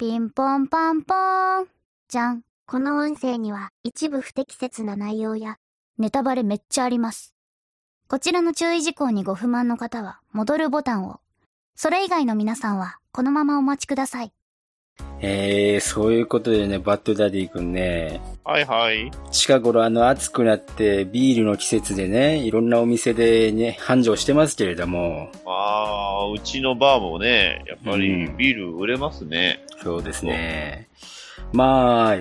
ピンポンパンポーン。じゃん。この音声には一部不適切な内容やネタバレめっちゃあります。こちらの注意事項にご不満の方は、戻るボタンを。それ以外の皆さんは、このままお待ちください。えー、そういうことでね、バッドダディ君ね、はいはい。近頃あの暑くなってビールの季節でね、いろんなお店でね、繁盛してますけれども、ああ、うちのバーもね、やっぱりうんビール売れますね。そうですね。まあ、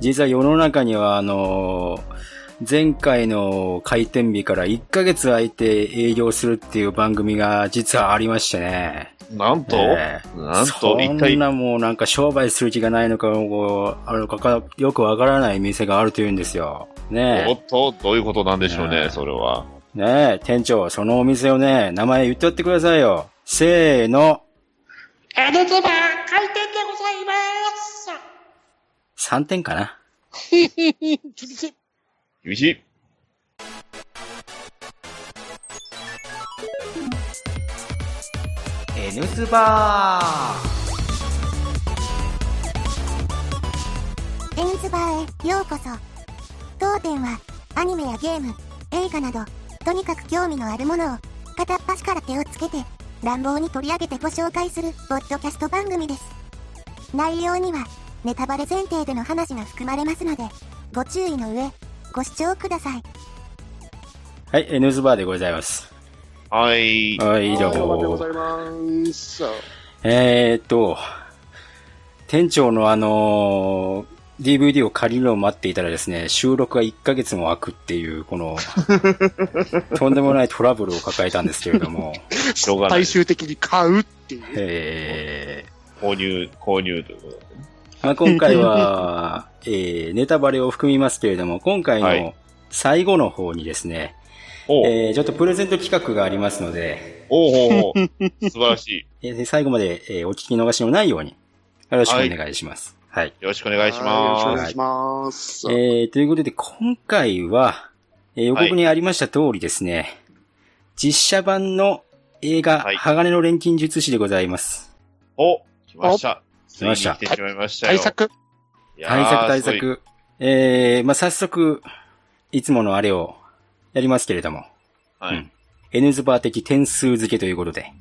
実は世の中にはあの、前回の開店日から1ヶ月空いて営業するっていう番組が実はありましてね。なんと、ええなんそと、一体？ん、なもうなんか商売する気がないのか、こうあるのかよくわからない店があるというんですよ。ねおっと、どういうことなんでしょうね、ええそれは。え。ねえ、店長、そのお店をね、名前言ってやってくださいよ。せーの、エルズバー開店でございます。3点かな？厳しい。厳しい。N スバエンズバーへようこそ。当店はアニメやゲーム、映画など、とにかく興味のあるものを片っ端から手をつけて乱暴に取り上げてご紹介するポッドキャスト番組です。内容にはネタバレ前提での話が含まれますので、ご注意の上、ご視聴ください。はい、N ズバーでございます。はい。はい、以上。どうもでございます。えーっと、店長のあのー DVD を借りるのを待っていたらですね、収録が1ヶ月も空くっていう、この、とんでもないトラブルを抱えたんですけれども、しょうがない最。終的に買うっていう。え購入、購入ということでまあ、今回は、えーネタバレを含みますけれども、今回のはい最後の方にですね、えーちょっとプレゼント企画がありますので、おうほうほう。素晴らしい。えー最後まで、えーお聞き逃しのないように、よろしくお願いします。はいよろしくお願いしはいよろしくおます。願いします。えー、ということで、今回は、えー予告にありました通りですね、実写版の映画、はい鋼の錬金術師でございます。お、来ました。来ました来てしまいましたよ。対策。対策対策。えー、まあ、早速、いつものあれをやりますけれども、はい。うん N ズバー的点数付けということで。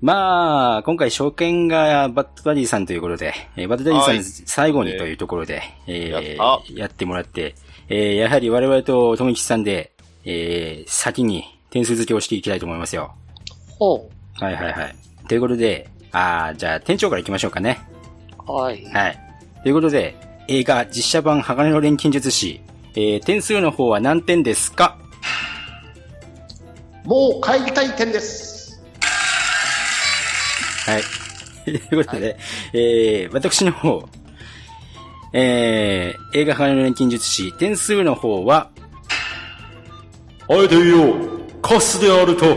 まあ、今回証券がバッドダディさんということで、えーバッドダディさんはい最後にというところで、えーやっやってもらって、えーやはり我々と富吉さんで、えー先に点数付けをしていきたいと思いますよ。ほはいはいはい。ということで、あーじゃあ店長から行きましょうかね。う。はい。はい。ということで、映画実写版鋼の錬金術師、えー点数の方は何点ですか？もう帰りたい点です。はい。ということで、えー、私の方、えー、映画鋼の錬金術師、点数の方は、あえて言おう、カスであると。イ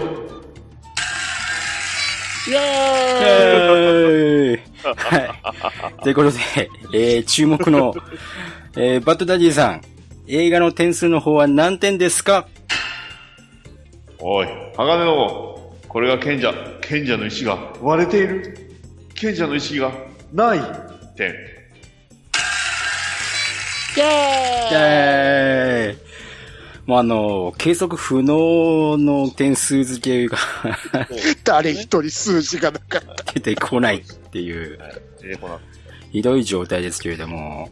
ェーイえー、はい。ということで、えー、注目の、えー、バッドダディさん、映画の点数の方は何点ですか？おい、鋼の、これが賢者。賢者の石が割れている。賢者の石がない。点。イェーイイェーイもうあの、計測不能の点数付けが誰一人数字がなかった。出てこないっていう、出てこなひどい状態ですけれども、はい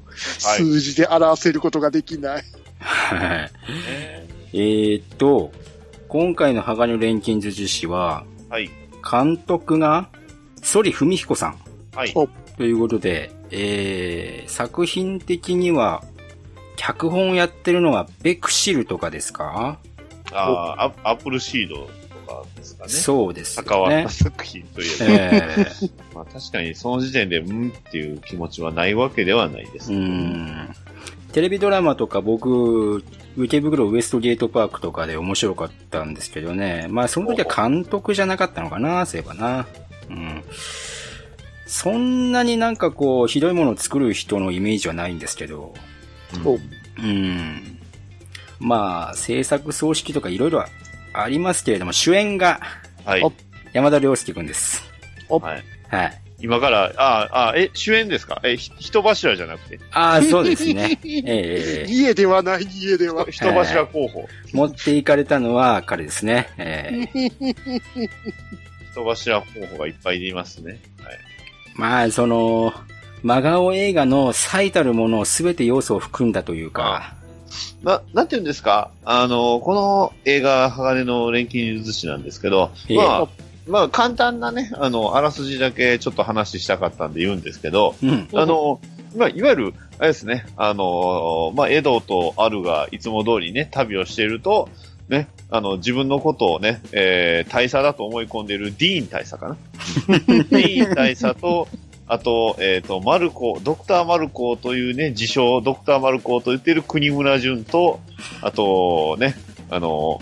数字で表せることができない。はい。えーっと、今回の鋼の錬金術師は、はい。監督が、反文彦さんはい。おということで、えー、作品的には、脚本やってるのがベクシルとかですか、あーアアップルシードね。そうです関わっねた。作品といえば。えー まあ確かにその時点で、うんっていう気持ちはないわけではないですうけど。ん。テレビドラマとか僕、池袋ウエストゲートパークとかで面白かったんですけどね。まあその時は監督じゃなかったのかな、そういえばな。うん。そんなになんかこう、ひどいものを作る人のイメージはないんですけど。おうん。まあ、制作葬式とかいろいろありますけれども、主演がはい。お山田涼介くんです。はい。はい。今から、ああ、え、主演ですか？え、ひ人柱じゃなくて、ああ、そうですね。ええええ家ではない、家では。人柱候補。持っていかれたのは彼ですね。ええ 人柱候補がいっぱいいますね。はい。まあ、その、真顔映画の最たるものを全て要素を含んだというか、な、なんて言うんですか？あの、この映画、鋼の錬金術師なんですけど、ええまあ、まあ、簡単なね、あの、あらすじだけちょっと話したかったんで言うんですけど、うん。あの、まあ、いわゆる、あれですね、あの、まあ、エドとアルがいつも通りね、旅をしていると、ね、あの、自分のことをね、えー、大佐だと思い込んでいるディーン大佐かな？ディーン大佐と、あと、えっ、と、マルコ、ドクターマルコというね、自称ドクターマルコと言っている国村淳と、あと、ね、あの、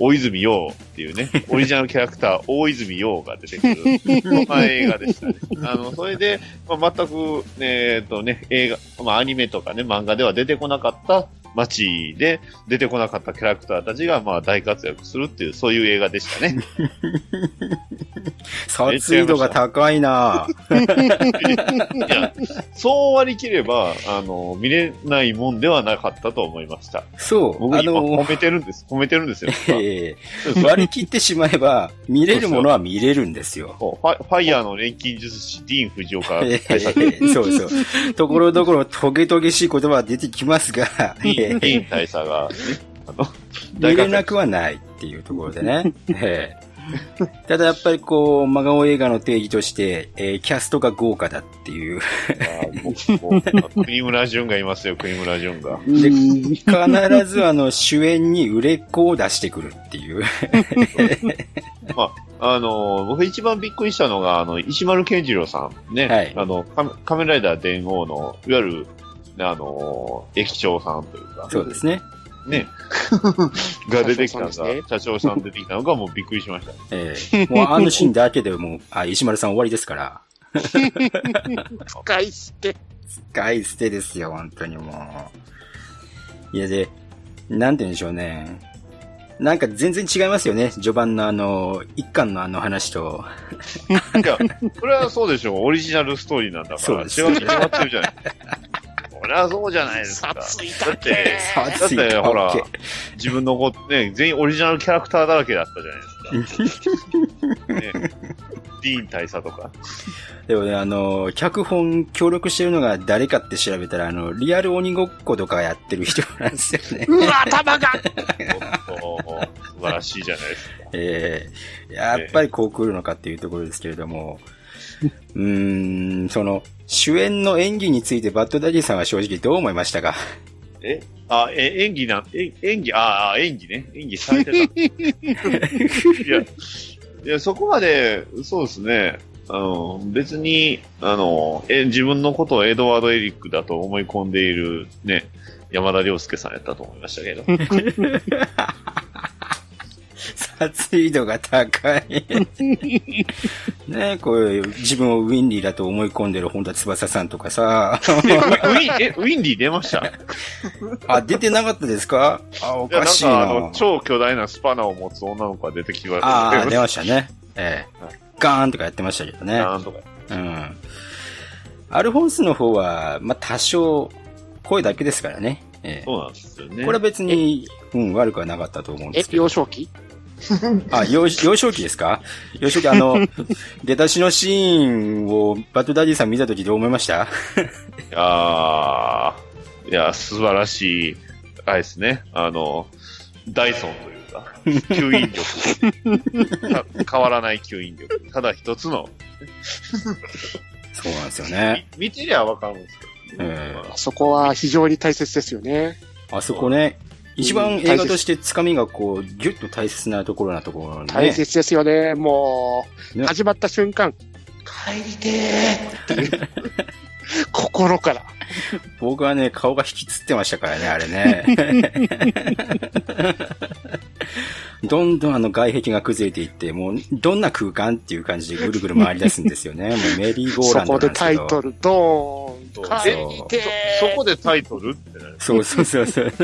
大泉洋っていうね、オリジナルキャラクター、大泉洋が出てくる、映画でしたね。あの、それで、まあ、全く、えっ、とね、映画、まあ、アニメとかね、漫画では出てこなかった街で出てこなかったキャラクターたちが、まあ、大活躍するっていう、そういう映画でしたね。殺意度が高いな いや、そう割り切れば、あの、見れないもんではなかったと思いました。そう、僕今褒、めてるんです。褒めてるんですよ。ええ割り切ってしまえば、見れるものは見れるんですよ。ファファイヤーの錬金術師、ディーン・フジオカそうそう。ところどころトゲトゲしい言葉は出てきますが、えィーン大佐が、ね、あの、見れなくはないっていうところでね。ええただやっぱりこう、真顔映画の定義として、えーキャストが豪華だっていう。国村淳がいますよ、国村淳が。で、必ずあの、主演に売れっ子を出してくるっていう。あの、僕一番びっくりしたのが、あの、石丸健次郎さんね、はいあの、仮仮面ライダー伝王の、いわゆる、あの、駅長さんというか、そうですね。ね、が出てきたのが、社長さんですね社長さん出てきたのがもうびっくりしました。ええもうあのシーンだけでもう、あ、石丸さん終わりですから。使い捨て。使い捨てですよ、本当にもう。いやで、なんて言うんでしょうね。なんか全然違いますよね。序盤のあの、一巻のあの話と。いや、それはそうでしょう。オリジナルストーリーなんだから。そうです違うに決まってるじゃない。そりゃそうじゃないですか。殺意だって、だって、ほら自分の子、ね、全員オリジナルキャラクターだらけだったじゃないですか。ね、ディーン大佐とか。でもね、あの、脚本協力してるのが誰かって調べたら、あの、リアル鬼ごっことかやってる人なんですよね。うわ、頭がおっと素晴らしいじゃないですか。ええやっぱりこう来るのかっていうところですけれども、うーん、その、主演の演技についてバッドダディさんは正直どう思いましたか？え？あ、え、演技なん、え、演技、ああ、演技ね。演技されてた。いや、いや、そこまで、そうですね。あの、別に、あの、え、自分のことをエドワード・エリックだと思い込んでいる、ね、山田涼介さんやったと思いましたけど。殺意度が高い。ねこういう自分をウィンリーだと思い込んでる本田翼さんとかさ。え、ウィン、え、ウィンディ出ました？あ、出てなかったですか？あ、おかしいな。か、あの、超巨大なスパナを持つ女の子が出てきましたああ、ね。出ましたね。ええガーンとかやってましたけどね。なんとか。うん。アルフォンスの方は、まあ、多少、声だけですからね。ええそうなんですよね。これは別に、うん、悪くはなかったと思うんでえす、けど。幼少期あ、幼幼少期ですか？幼少期、あの、出だしのシーンをバッドダディさん見たときどう思いました？いやーいや、素晴らしい、あれですね。あの、ダイソンというか、吸引力。た変わらない吸引力。ただ一つの、そうなんですよね。み見てりゃわかるんですけど、ねええあそこは非常に大切ですよね。あそこね、一番映画としてつかみがこう、ぎゅっと大切なところなところにね。大切ですよね。もう、ね始まった瞬間、帰りてーっていう。心から。僕はね、顔が引きつってましたからね、あれね。どんどんあの外壁が崩れていって、もうどんな空間っていう感じでぐるぐる回り出すんですよね。もうメリーゴーそランドこでなんですけど。タイトル、ドーン。そうそそこでタイトルって。そうそうそうそう。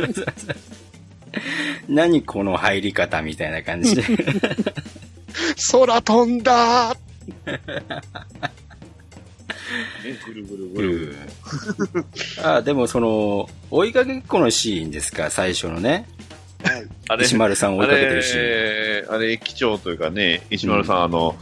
何この入り方みたいな感じで。空飛んだーぐるぐるぐうる。ん。あ、でもその、追いかけっこのシーンですか、最初のね。あれ、石丸さんを追あいかけてるシーン。れ、あれ、機長というかね、石丸さん、あの、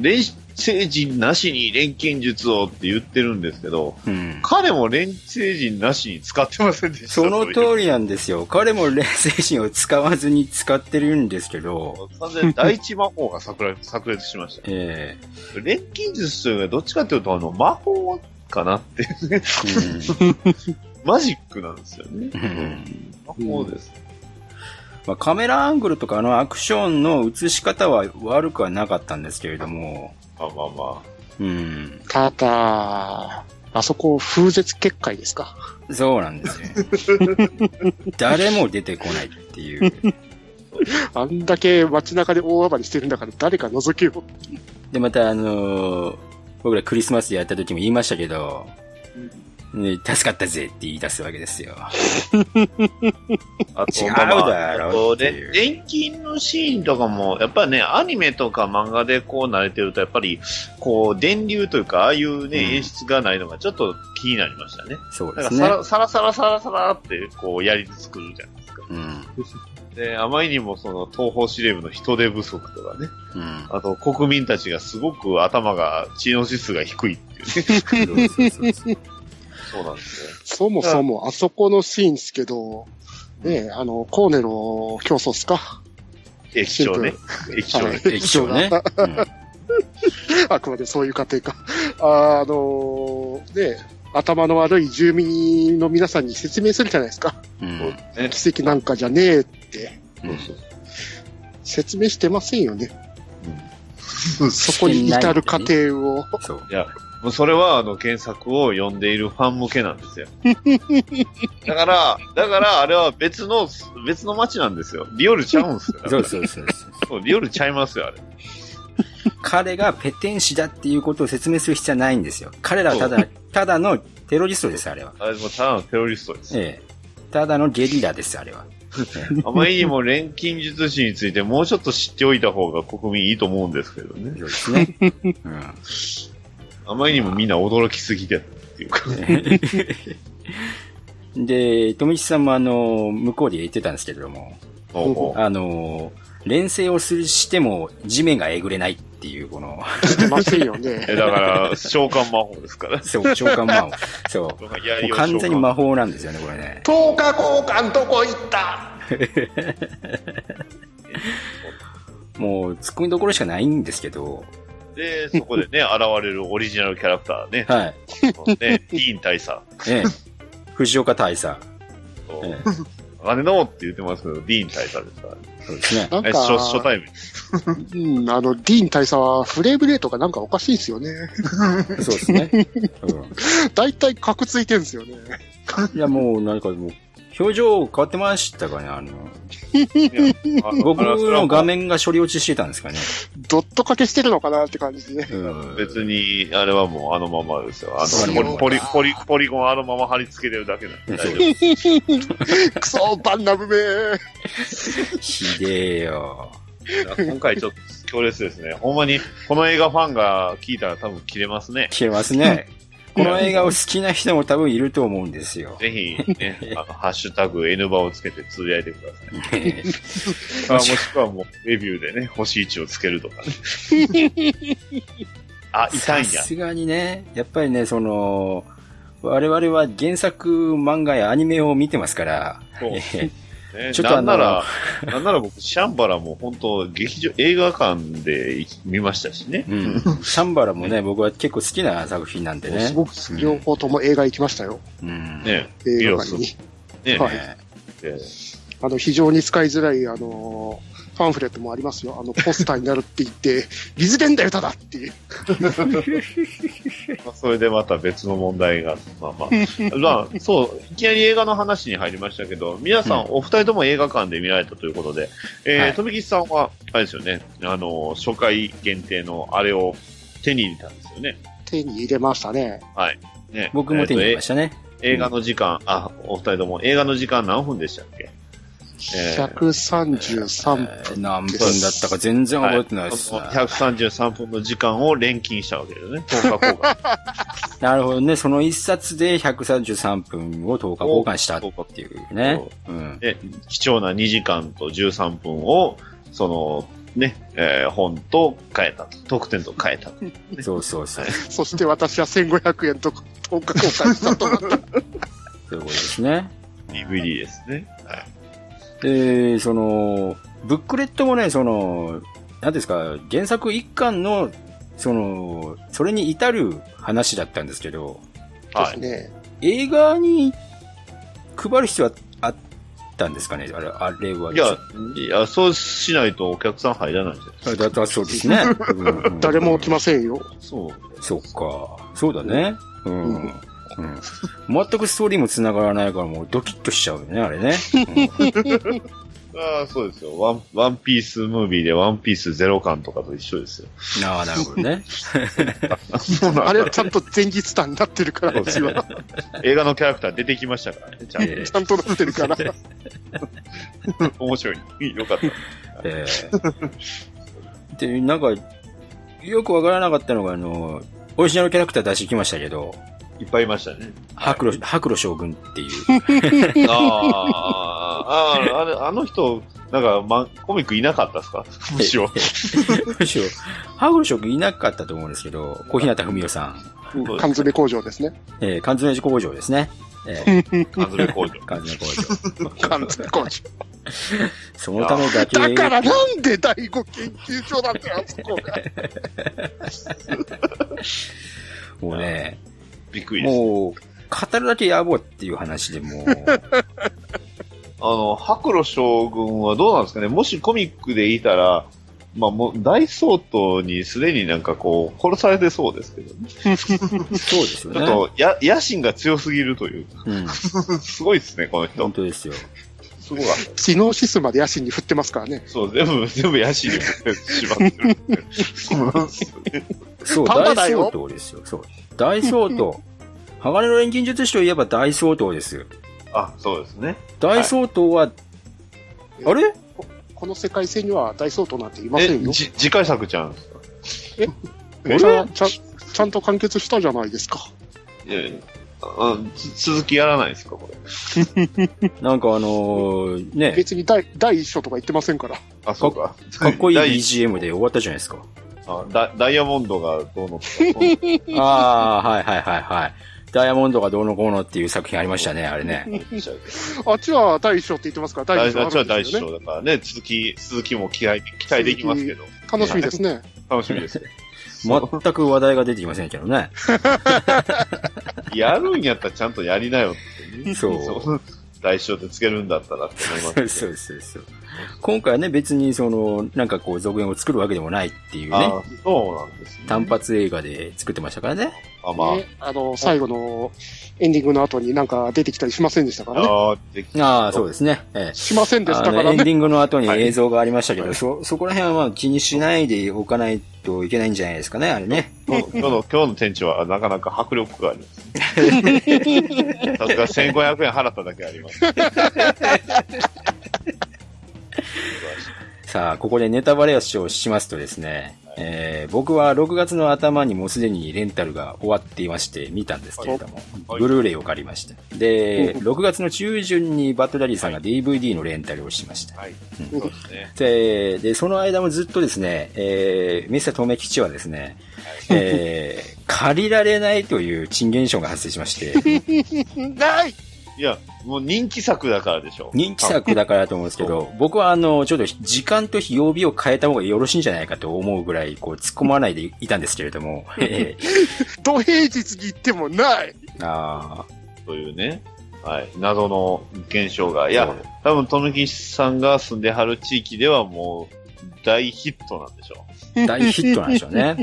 連星人なしに錬金術をって言ってるんですけど、うん。彼も連星人なしに使ってませんでした。その通りなんですよ。彼も連星人を使わずに使ってるんですけど、完全に第一魔法が炸裂 炸裂しました。え錬金術というのはどっちかというと、あの、魔法かなっていうね。え マジックなんですよね。魔法です。まあ、カメラアングルとかあのアクションの映し方は悪くはなかったんですけれども、まあまあまうん。ただ、あそこ風絶結界ですか？そうなんですよ。誰も出てこないっていう。あんだけ街中で大暴れしてるんだから誰か覗けよ。で、またあのー僕らクリスマスでやった時も言いましたけど、ね、助かったぜって言い出すわけですよ。あ。あと、違うだろあとっていうで、錬金のシーンとかも、やっぱりね、アニメとか漫画でこう慣れてると、やっぱり、こう、電流というか、ああいうね、うん演出がないのがちょっと気になりましたね。そうですね。なんかサラ、サラサラサラサラって、こう、やり作るじゃないですか。うん。で、あまりにもその、東方司令部の人手不足とかね、うん。あと、国民たちがすごく頭が、知能指数が低いっていうね。そうなんですね。そもそもあそこのシーンですけど、ねえ、あの、コーネの競争っすか？液晶ね。液晶ね。液晶ね。うん あくまでそういう過程か。あの、ねえ、頭の悪い住民の皆さんに説明するじゃないですか。うんね奇跡なんかじゃねえって。うん説明してませんよね。うんそこに至る過程を。そう。いや、もうそれはあの原作を読んでいるファン向けなんですよ。だから、だからあれは別の、別の街なんですよ。リオルちゃうんすよ。だからそうそうそうそう。そうリオルちゃいますよ、あれ。彼がペテン師だっていうことを説明する必要はないんですよ。彼らはただ、ただのテロリストです、あれは。あれもただのテロリストです。ええ。ただのゲリラです、あれは。あまりにも錬金術師についてもうちょっと知っておいた方が国民いいと思うんですけどね。そうですね。うん。あまりにもみんな驚きすぎてっていうか。で、富吉さんもあの、向こうで言ってたんですけれども、あの、連戦をするしても地面がえぐれないっていう、この、ませんよね。え、だから、召喚魔法ですから。そう、召喚魔法。そう。う完全に魔法なんですよね、これね。10日交換どこ行った？もう、突っ込みどころしかないんですけど、で、そこでね、現れるオリジナルキャラクターね。はい。ね、ティーン大佐。ええ。藤岡大佐。そうえ金のって言ってますけど、ディーン大佐ですからね。え、そうですね。なんえ初対面。うん、あの、ディーン大佐はフレームレートがなんかおかしいですよね。そうですね。うん 大体カクついてるんですよね。いや、もう、なんかもう、表情変わってましたかね、あの、あ僕の画面が処理落ちしてたんですかね。ドット掛けしてるのかなって感じで。うん。別に、あれはもうあのままですよ。あそうの、ポリ、ポリ、ポリ、ポリゴンあのまま貼り付けてるだけなんで。クソバンナムめひでえよ。今回ちょっと強烈ですね。ほんまに、この映画ファンが聞いたら多分切れますね。消えますね。この映画を好きな人も多分いると思うんですよ。ぜひ、ね、あの、ハッシュタグ N バをつけてつぶやいてください。え えあもしくはもう、レビューでね、星1をつけるとかね。あ、痛いんや。さすがにね、やっぱりね、その、我々は原作漫画やアニメを見てますから、ね、ちょっとあのなんなら、なんなら僕、シャンバラも本当、劇場、映画館で見ましたしね。うん。シャンバラもね、僕は結構好きな作品なんでね。すごく両方とも映画行きましたよ。うん。ね、映画館に。ね、はいええあの、非常に使いづらい、あの、パンフレットもありますよ。あの、ポスターになるって言って、水でんだよ、ただっていう。まあ、それでまた別の問題が、まあまあ。まあ、そう、いきなり映画の話に入りましたけど、皆さん、うんお二人とも映画館で見られたということで、えーはい富吉さんは、あれですよね、あの、初回限定のあれを手に入れたんですよね。手に入れましたね。ね僕も手に入れまししたね。映画の時間、あ、お二人とも映画の時間何分でしたっけ？えー133分。えー何分だったか全然覚えてないですね。その133分の時間を錬金したわけだよね。10日交換。なるほどね。その一冊で133分を10日交換したっていうね。うん。で、貴重な2時間と13分を、その、ね、えー本と変えたと。得点と変えたと。そうそうそう。そして私は1500円と10日交換したとなった。そういうことですね。DVD ですね。はい。で、その、ブックレットもね、その、何ですか、原作一巻の、その、それに至る話だったんですけど、はい。ね。映画に配る必要はあったんですかね？あれ、あれは。いや、いや、そうしないとお客さん入らないんですよ。だったらそうですね。うんうん誰も来ませんよ。そう。そっか。そうだね。うん。ううんん。全くストーリーも繋がらないからもうドキッとしちゃうよね、あれね。ああ、そうですよ。ワン、ワンピースムービーでワンピースゼロ巻とかと一緒ですよ。うん、ああ、なるほどね。あれはちゃんと前日談になってるからですよ。映画のキャラクター出てきましたからね、ちゃんええちゃんとなってるから。と。面白い。よかった。ええで、なんか、よくわからなかったのが、あの、オリジナルキャラクター出してきましたけど、いっぱいいましたね。白露、白露将軍っていう。ああ、ああ、あれ、あの人、なんか、ま、コミックいなかったですか？むしろ。むしろ、白露将軍いなかったと思うんですけど、小日向文世さん、缶詰工場ですね。えー、缶詰工場ですね。えー、缶詰工場。缶詰工場。缶詰工場。そのためだけ、だからなんで第五研究所だってあそこが。もうね、びっくりです。もう、語るだけ野暮っていう話でもう、あの、白露将軍はどうなんですかねもしコミックでいたら、まあもう大相当にすでになんかこう、殺されてそうですけどね。そうですよね。ちょっと、や、野心が強すぎるという。うん、すごいですね、この人本。当ですよ。すごかった。知能指数まで野心に振ってますからね。そう、全部、全部野心に振ってしまってる。そうなんですよね。そう、パンダ大相当ですよ。そう。大相当。鋼の錬金術師といえば大相当です。あ、そうですね。大相当は、あれ？この世界線には大相当なんていませえん、よ。じ次回作ちゃうんえ ちゃちゃちゃんと完結したじゃないですか。いやいやあつ続きやらないですか、これ。なんかあのーね、別に第第一章とか言ってませんから。あ、そうか。かっこいい BGM で終わったじゃないですか。あダダイヤモンドがどうのとか。ああ、はいはいはいはい。ダイヤモンドがどうのこうのっていう作品ありましたね、あれね。あっちは第一章って言ってますから、第大一章あ大大るんですよね。章だからね、続き、続きも期待、期待できますけど。楽しみですね。楽しみです。全く話題が出てきませんけどね。やるんやったらちゃんとやりなよってね。そう 大章でつけるんだったらって思います。そうそうです。今回はね、別にその、なんかこう、続編を作るわけでもないっていうね、あそうなんですね。単発映画で作ってましたからね。あ、まあ。ねあの、最後のエンディングの後になんか出てきたりしませんでしたからね？ああ、そうですね。ええしませんでしあたからね。のエンディングの後にはい映像がありましたけど、はいそ、そこら辺はまあ気にしないでおかないといけないんじゃないですかね、あれね。今日の、今日の店長はなかなか迫力があります。さすが1500円払っただけあります。さあ、ここでネタバレをしますとですね、えー僕は6月の頭にもうすでにレンタルが終わっていまして見たんですけれども、はいブルーレイを借りました。で、6月の中旬にバットダディさんが DVD のレンタルをしました。はい。うんそうですね。で、で、その間もずっとですね、えー、ミスター留吉はですね、えー、借りられないという珍現象が発生しまして、ないいや、もう人気作だからでしょ。人気作だからだと思うんですけど、僕はあの、ちょっと時間と曜日を変えた方がよろしいんじゃないかと思うぐらい、こう、突っ込まないでいたんですけれども、え土平日に行ってもないー、あというね。はい。謎の現象が。いーや、多分、富木さんが住んではる地域ではもう、大ヒットなんでしょそう大ヒットなんでしょうね。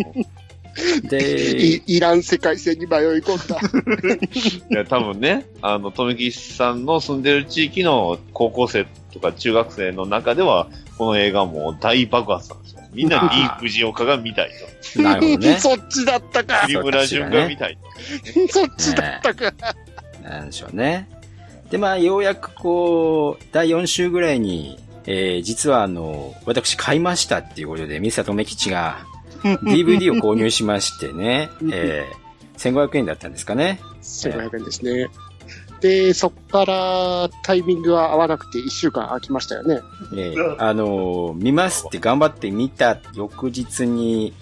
で、いいらん世界線に迷い込んだ。う。いや、多分ね、あの、富木さんの住んでる地域の高校生とか中学生の中では、この映画もう大爆発なんですよ。みんなリー・フジオカが見たいと。なるほどね。そっちだったか栗村淳が見たいと。そっちだったか、なんでしょうね。で、まあ、ようやくこう、第4週ぐらいに、えー、実はあの、私買いましたっていうことで、ミサトメ吉が DVD を購入しましてね、えー、1500円だったんですかね。1500円ですね。で、そっからタイミングは合わなくて1週間空きましたよね。えーあのー見ますって頑張って見た翌日に、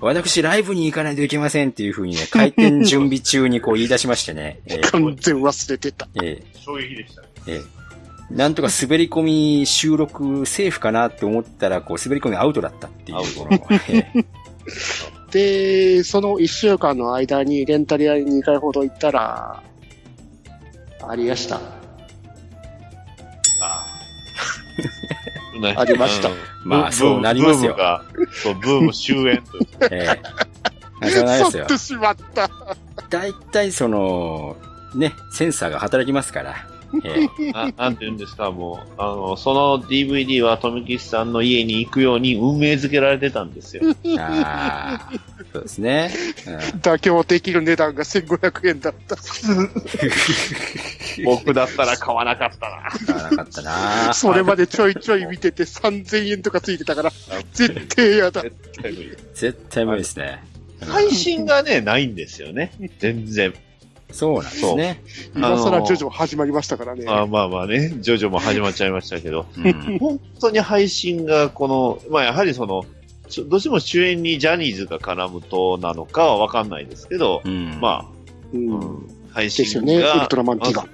私ライブに行かないといけませんっていう風にね、開店準備中にこう言い出しましてね、えー完全忘れてた。え衝撃でしたね。ーえーなんとか滑り込み収録セーフかなって思ったら、こう滑り込みアウトだったっていう。アウトこのえー で、その1週間の間にレンタル屋に2回ほど行ったら、ありました。ね ありましたうんまあそうなりますよブームが、そう、ブーム終焉と。えーあそうなりますよ去っ。てしまった。大体その、ね、センサーが働きますから。えーななんて言うんですか、もう、あの、その DVD は富吉さんの家に行くように運命づけられてたんですよ。ああ、そうですね。うん妥協できる値段が1500円だった。僕だったら買わなかったな。買わなかったなそれまでちょいちょい見てて3000円とかついてたから、絶対嫌だ。絶対無理絶対無理ですね。配信がね、ないんですよね。全然。そうなんですね。今更ジョジョ始まりましたからね。あまあまあね、ジョジョも始まっちゃいましたけど、うん本当に配信がこの、まあやはりその、どうしても主演にジャニーズが絡むとなのかはわかんないですけど、うんまうんあ、うん、配で信が。すよね、ウルトラマンティガ。あ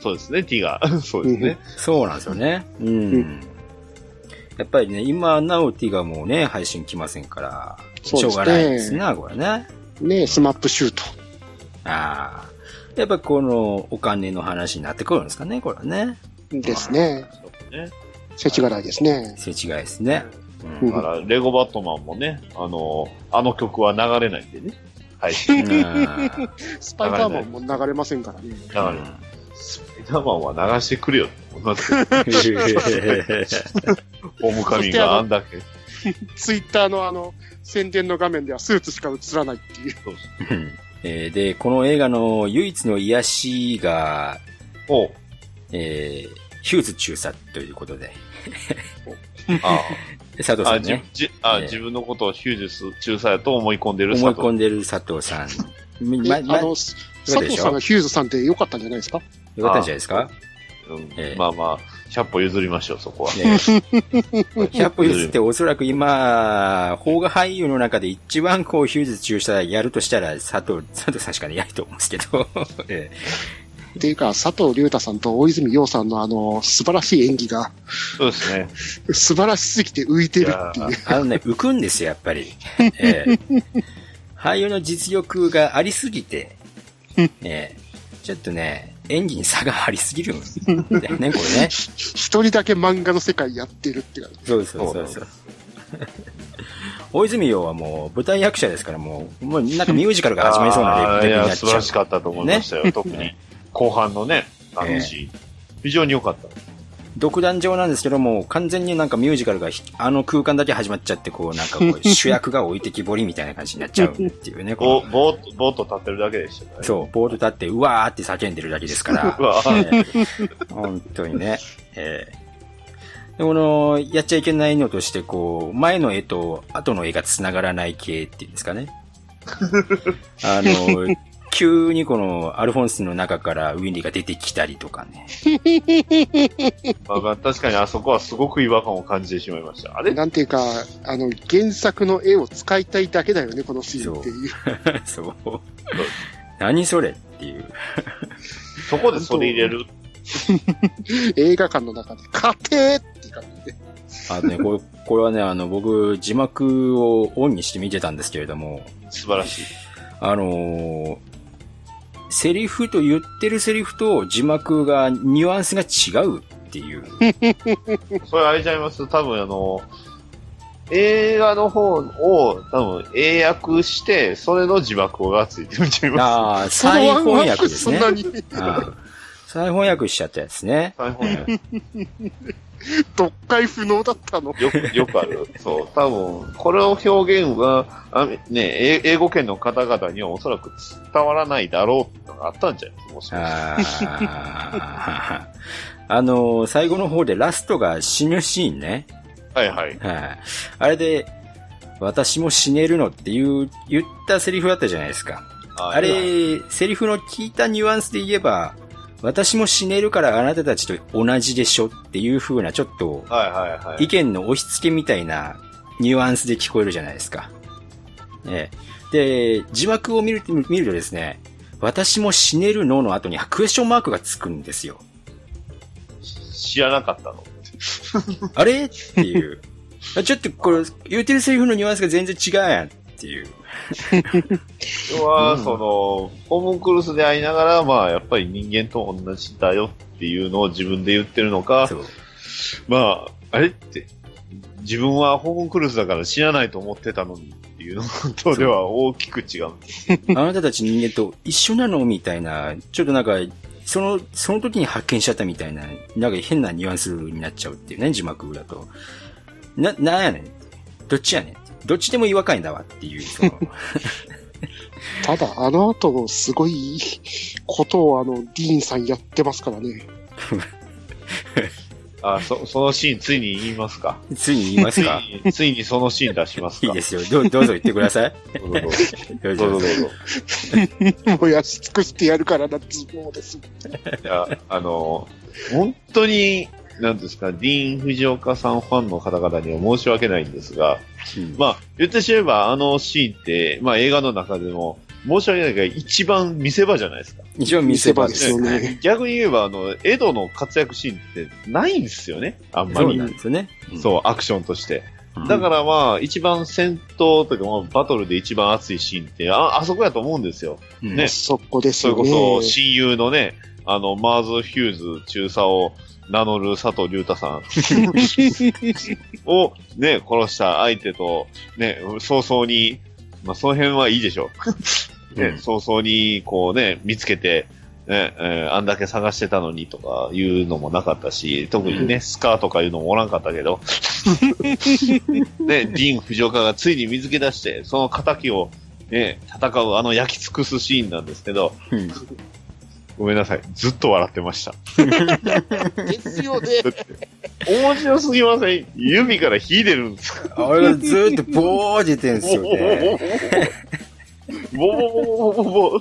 そうですね、ティガ。そうですね。そうなんですよね。うん。やっぱりね、今、ナオティがもうね、配信来ませんから、しょうがないですな、これね。ねスマップシュート。ああ。やっぱこのお金の話になってくるんですかね、これはね。ですね。そうね世知辛いですね。世違いですね。ううんだから、レゴバットマンもね、あの、あの曲は流れないんでね。配信。流 れうんスパイダーマンも流れませんからね。ない。スパイダーマンは流してくれよって思いますけど、ホームカミがあんだけ。ツイッターのあの、宣伝の画面ではスーツしか映らないっていう。そううんえーで、この映画の唯一の癒しが、お。うえーヒューズ中佐ということで、あ 佐藤さんね、じあ、ええ自分のことをヒュージス中佐やと思い込んでる思い佐藤込んでる佐藤さん。えま、ま、あの、佐藤さんがヒューズさんって良かったんじゃないですか？よかったんじゃないですか？うん。ええまあまあ、100歩譲りましょう、そこは。ね100歩譲っておそらく今、邦画俳優の中で一番こうヒューズ中佐やるとしたら佐藤、佐藤さんしかいないと思うんですけど、えっていうか、佐藤隆太さんと大泉洋さんのあの、素晴らしい演技が、そうですね。素晴らしすぎて浮いてるっていう。ーあのね、浮くんですよ、やっぱり。ええ俳優の実力がありすぎて、ええちょっとね、演技に差がありすぎるんだよね、これね。一人だけ漫画の世界やってるって感じ。そうですそうそう。大泉洋はもう舞台役者ですからもう、もうなんかミュージカルが始まりそうなレベルにあーい、なっちゃう素晴らし。かったと思いましたよ、特に。後半のね、あのシーン。非常に良かった。独壇場なんですけども、完全になんかミュージカルがひあの空間だけ始まっちゃって、こうなんかこう主役が置いてきぼりみたいな感じになっちゃうっていうね。ぼこぼーっと、ぼーっと立ってるだけでしたね。うそう、ボード立って、うわーって叫んでるだけですから。うわええ本当にね。ええで、この、やっちゃいけないのとして、こう、前の絵と後の絵が繋がらない系っていうんですかね。あの、急にこの、アルフォンスの中からウィンリーが出てきたりとかね。確かにあそこはすごく違和感を感じてしまいました。あれ？なんていうか、あの、原作の絵を使いたいだけだよね、このシーンっていう。そう。何それっていう。そこでそれ入れる？映画館の中で、家庭って感じで。あとね、これ、これはね、あの、僕、字幕をオンにして見てたんですけれども、素晴らしい。あのーセリフと言ってるセリフと字幕がニュアンスが違うっていう。それあれちゃいます？多分あの、映画の方を多分英訳して、それの字幕がついてるんちゃいまああ、再翻訳ですね。そんなに。再翻訳しちゃったやつね。す再翻訳。読解不能だったの。よく、よくある。そう。多分、これを表現は、あね、え英語圏の方々にはおそらく伝わらないだろうってのがあったんじゃない？ですか、もしかして。あの、最後の方でラストが死ぬシーンね。はいはい。はい。あれで、私も死ねるのっていう、言ったセリフだったじゃないですか。あれ、セリフの聞いたニュアンスで言えば、私も死ねるからあなたたちと同じでしょっていう風なちょっと。意見の押し付けみたいなニュアンスで聞こえるじゃないですか。ええ。で、字幕を見る見るとですね、私も死ねるのの後にクエスチョンマークがつくんですよ。知らなかったの？あれ？っていう。ちょっとこれ、言うてるセリフのニュアンスが全然違うやんっていう。要は、その、ホームクルスで会いながら、まあ、やっぱり人間と同じだよっていうのを自分で言ってるのか。まあ、あれって、自分はホームクルスだから死なないと思ってたのにっていうのとでは大きく違う。あなたたち人間と一緒なのみたいな、ちょっとなんか、その、その時に発見しちゃったみたいな、なんか変なニュアンスになっちゃうっていうね、字幕だと。な、なんやねんどっちやねんどっちでも違和感だわっていう、その、ただ、あの後、すごいことをあの、ディーンさんやってますからね。あ、そ、そのシーンついに言いますか？ついに言いますか？ついに、ついにそのシーン出しますか？いいですよ。どうどうぞ言ってください。どうぞどうぞ。どうぞどうぞどうぞ。燃やし尽くしてやるからな、ズボーです。いや、あの、本当に、なんですか、ディーン・藤岡さんファンの方々には申し訳ないんですが、うんまあ、言ってしまえばあのシーンって、まあ映画の中でも、申し訳ないが一番見せ場じゃないですか。一応見せ場でですすよね。ね。逆に言えば、あの、エドの活躍シーンってないんですよね。あんまりそうなん。ですよね。そう、アクションとして。うん。だからまあ、一番戦闘というか、まあ、バトルで一番熱いシーンって、あ、あそこやと思うんですよ。うんねそこですそれよね。こそ、親友のね、あの、マーズ・ヒューズ中佐を名乗る佐藤隆太さん をね、殺した相手と、ね、早々に、まあ、その辺はいいでしょう。ね、うん。早々に、こうね、見つけて、ね、えーあんだけ探してたのにとかいうのもなかったし、特にね、スカーとかいうのもおらんかったけど、ね、ディーン・藤岡がついに見つけ出して、その仇を、ね、戦うあの焼き尽くすシーンなんですけど、うんごめんなさい。ずっと笑ってました。ですよね。面白すぎません？指から火出るんですかあれがずーっとボー出てるんですよね。ボボボボボボ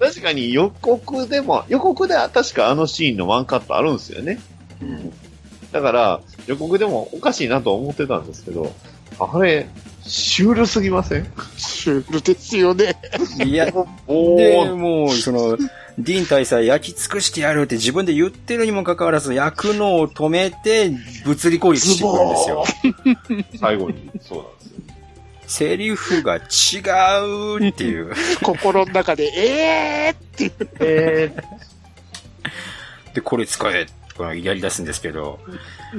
確かに予告でも、予告では確かあのシーンのワンカットあるんですよね。うんだから、予告でもおかしいなと思ってたんですけど、あれ、シュールすぎません？シュールですよね。いや、お で、ー、もう、その、ディーン大佐焼き尽くしてやるって自分で言ってるにもかかわらず、焼くのを止めて、物理攻撃してくるんですよ。最後に、そうなんですよ。セリフが違うっていう。心の中で、えーっていう。えで、これ使えとかやり出すんですけど、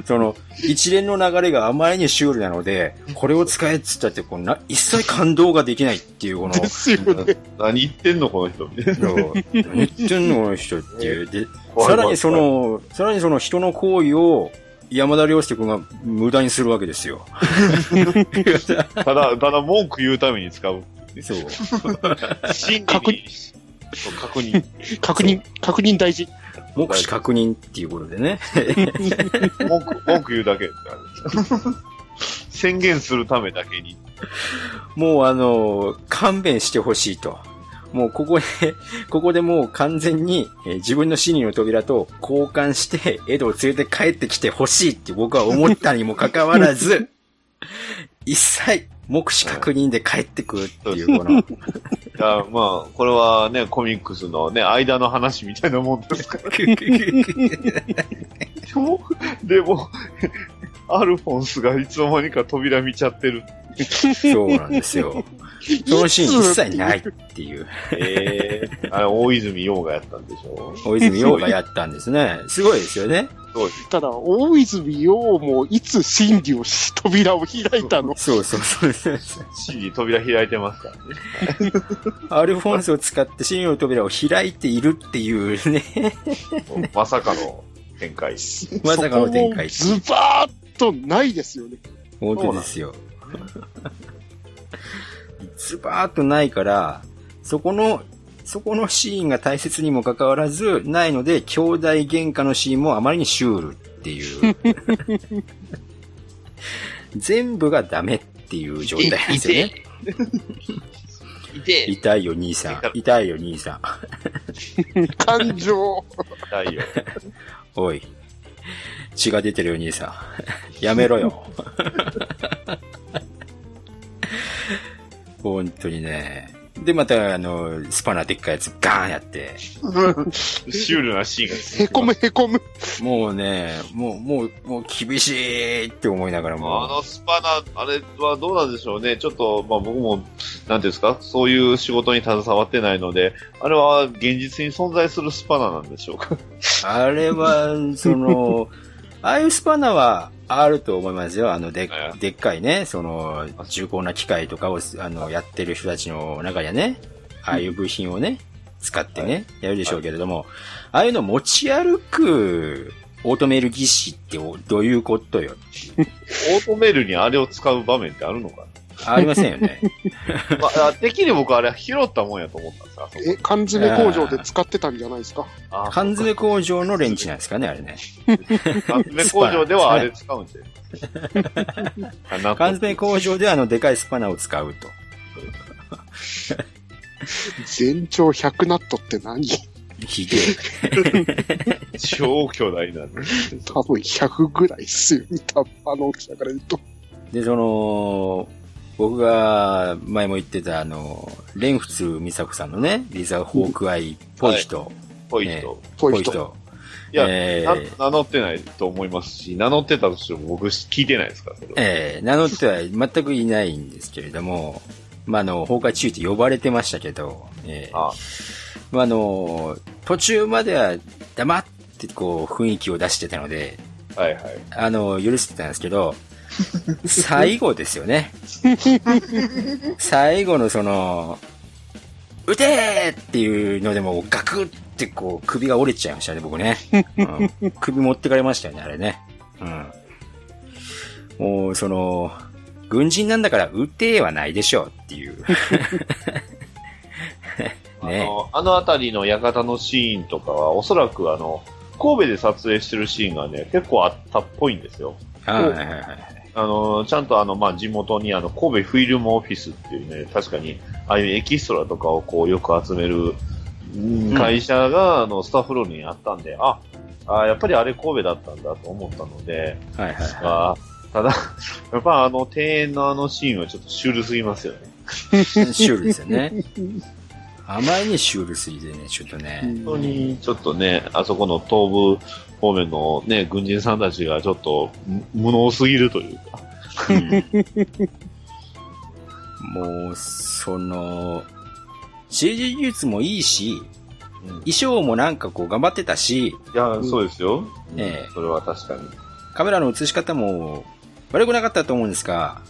その、一連の流れがあまりにシュールなので、これを使えっつったって、こうな、一切感動ができないっていう、この、ですよね。何言ってんのこの人。何言ってんのこの人っていう。で、さらにその、さらにその人の行為を、山田涼介君が無駄にするわけですよ。ただ、ただ文句言うために使う。そう。真確理にそう確認。確認、確認大事。目視確認っていうことでね。文句、文句言うだけってあるんですよ宣言するためだけに。もうあの、勘弁してほしいと。もうここで、ここでもう完全に、えー自分の死にの扉と交換して、エドを連れて帰ってきてほしいって僕は思ったにもかかわらず、一切目視確認で帰ってくるっていう、この、いや、まあ、これはね、コミックスのね、間の話みたいなもんですから。でも、アルフォンスがいつの間にか扉見ちゃってる。そうなんですよ。そのシーン一切ないっていう。ええあれ、大泉洋がやったんでしょ？大泉洋がやったんですね。すごいですよね。そうです。ただ、大泉洋もいつ真理をし、扉を開いたの？そうそうそうそう。シー扉開いてますからね。アルフォンスを使って真の扉を開いているっていうね。まさかの、展開。まさかの展開ズバーッとないですよね。本当ですよ。ズバーっとないから、そこの、そこのシーンが大切にもかかわらず、ないので、兄弟喧嘩のシーンもあまりにシュールっていう。全部がダメっていう状態なんですよね。痛いよ、兄さん。痛いよ、兄さん。感情。痛いよ。おい。血が出てるよ、兄さん。やめろよ。本当にね。で、また、あの、スパナでっかいやつガーンやって、シュールなシーンが出てきへこむへこむ。もうね、もう、もう、もう厳しいって思いながらあも、のスパナ、あれはどうなんでしょうね。ちょっと、まあ僕も、なんていうんですか、そういう仕事に携わってないので、あれは現実に存在するスパナなんでしょうか？あれは、その、ああいうスパナはあると思いますよ。あの、ではい、でっかいね、その、重厚な機械とかを、あの、やってる人たちの中にはね、ああいう部品をね、使ってね、やるでしょうけれども、ああいうの持ち歩く、オートメール技師っておどういうことよ？オートメールにあれを使う場面ってあるのかありませんよね。な、まあ、てっきり僕あれ拾ったもんやと思ったんですあそこえ、缶詰工場で使ってたんじゃないですか？あ缶詰工場のレンチなんですかね、あれね。缶詰工場ではあれ使うんで。あ納得缶詰工場であの、でかいスパナを使うと。全長100ナットって何？ひげえ。超巨大なね。多分100ぐらいっすよね。あの大きさから言うと。で、その、僕が前も言ってたあの、蓮仏美佐子さんのね、リザ・ホークアイっぽい。人、ぽいね人。ぽい人。いや、えなー名乗ってないと思いますし、名乗ってたとしても僕聞いてないですから、それは。えー名乗っては全くいないんですけれども、まあ、あの、崩壊注意って呼ばれてましたけど、えーあ。まあ、あの、途中までは黙ってこう雰囲気を出してたので、はいはい。あの、許してたんですけど、最後ですよね。最後のその、撃てーっていうのでもうガクってこう首が折れちゃいましたね、僕ね。うん、首持ってかれましたよね、あれね。うん。もう、その、軍人なんだから撃てーはないでしょうっていう。ねあの、あのあたりの館のシーンとかは、おそらくあの、神戸で撮影してるシーンがね、結構あったっぽいんですよ。はいはいはいはい。あの、ちゃんとあの、まあ、地元にあの、神戸フィルムオフィスっていうね、確かに、ああいうエキストラとかをこう、よく集める、うん会社が、あの、スタッフロールにあったんで、あ、あやっぱりあれ神戸だったんだと思ったので、はいはいはあただ、やっぱあの、庭園のあのシーンはちょっとシュールすぎますよね。い。シュールですよね。あまりにシュールすぎてね、ちょっとね。本当に、ちょっとね、あそこの東部方面のね、軍人さんたちがちょっと、む無能すぎるというか。もう、その、CG 技術もいいし、衣装もなんかこう頑張ってたし、いや、そうですよ。ええそれは確かに。カメラの映し方も悪くなかったと思うんですが、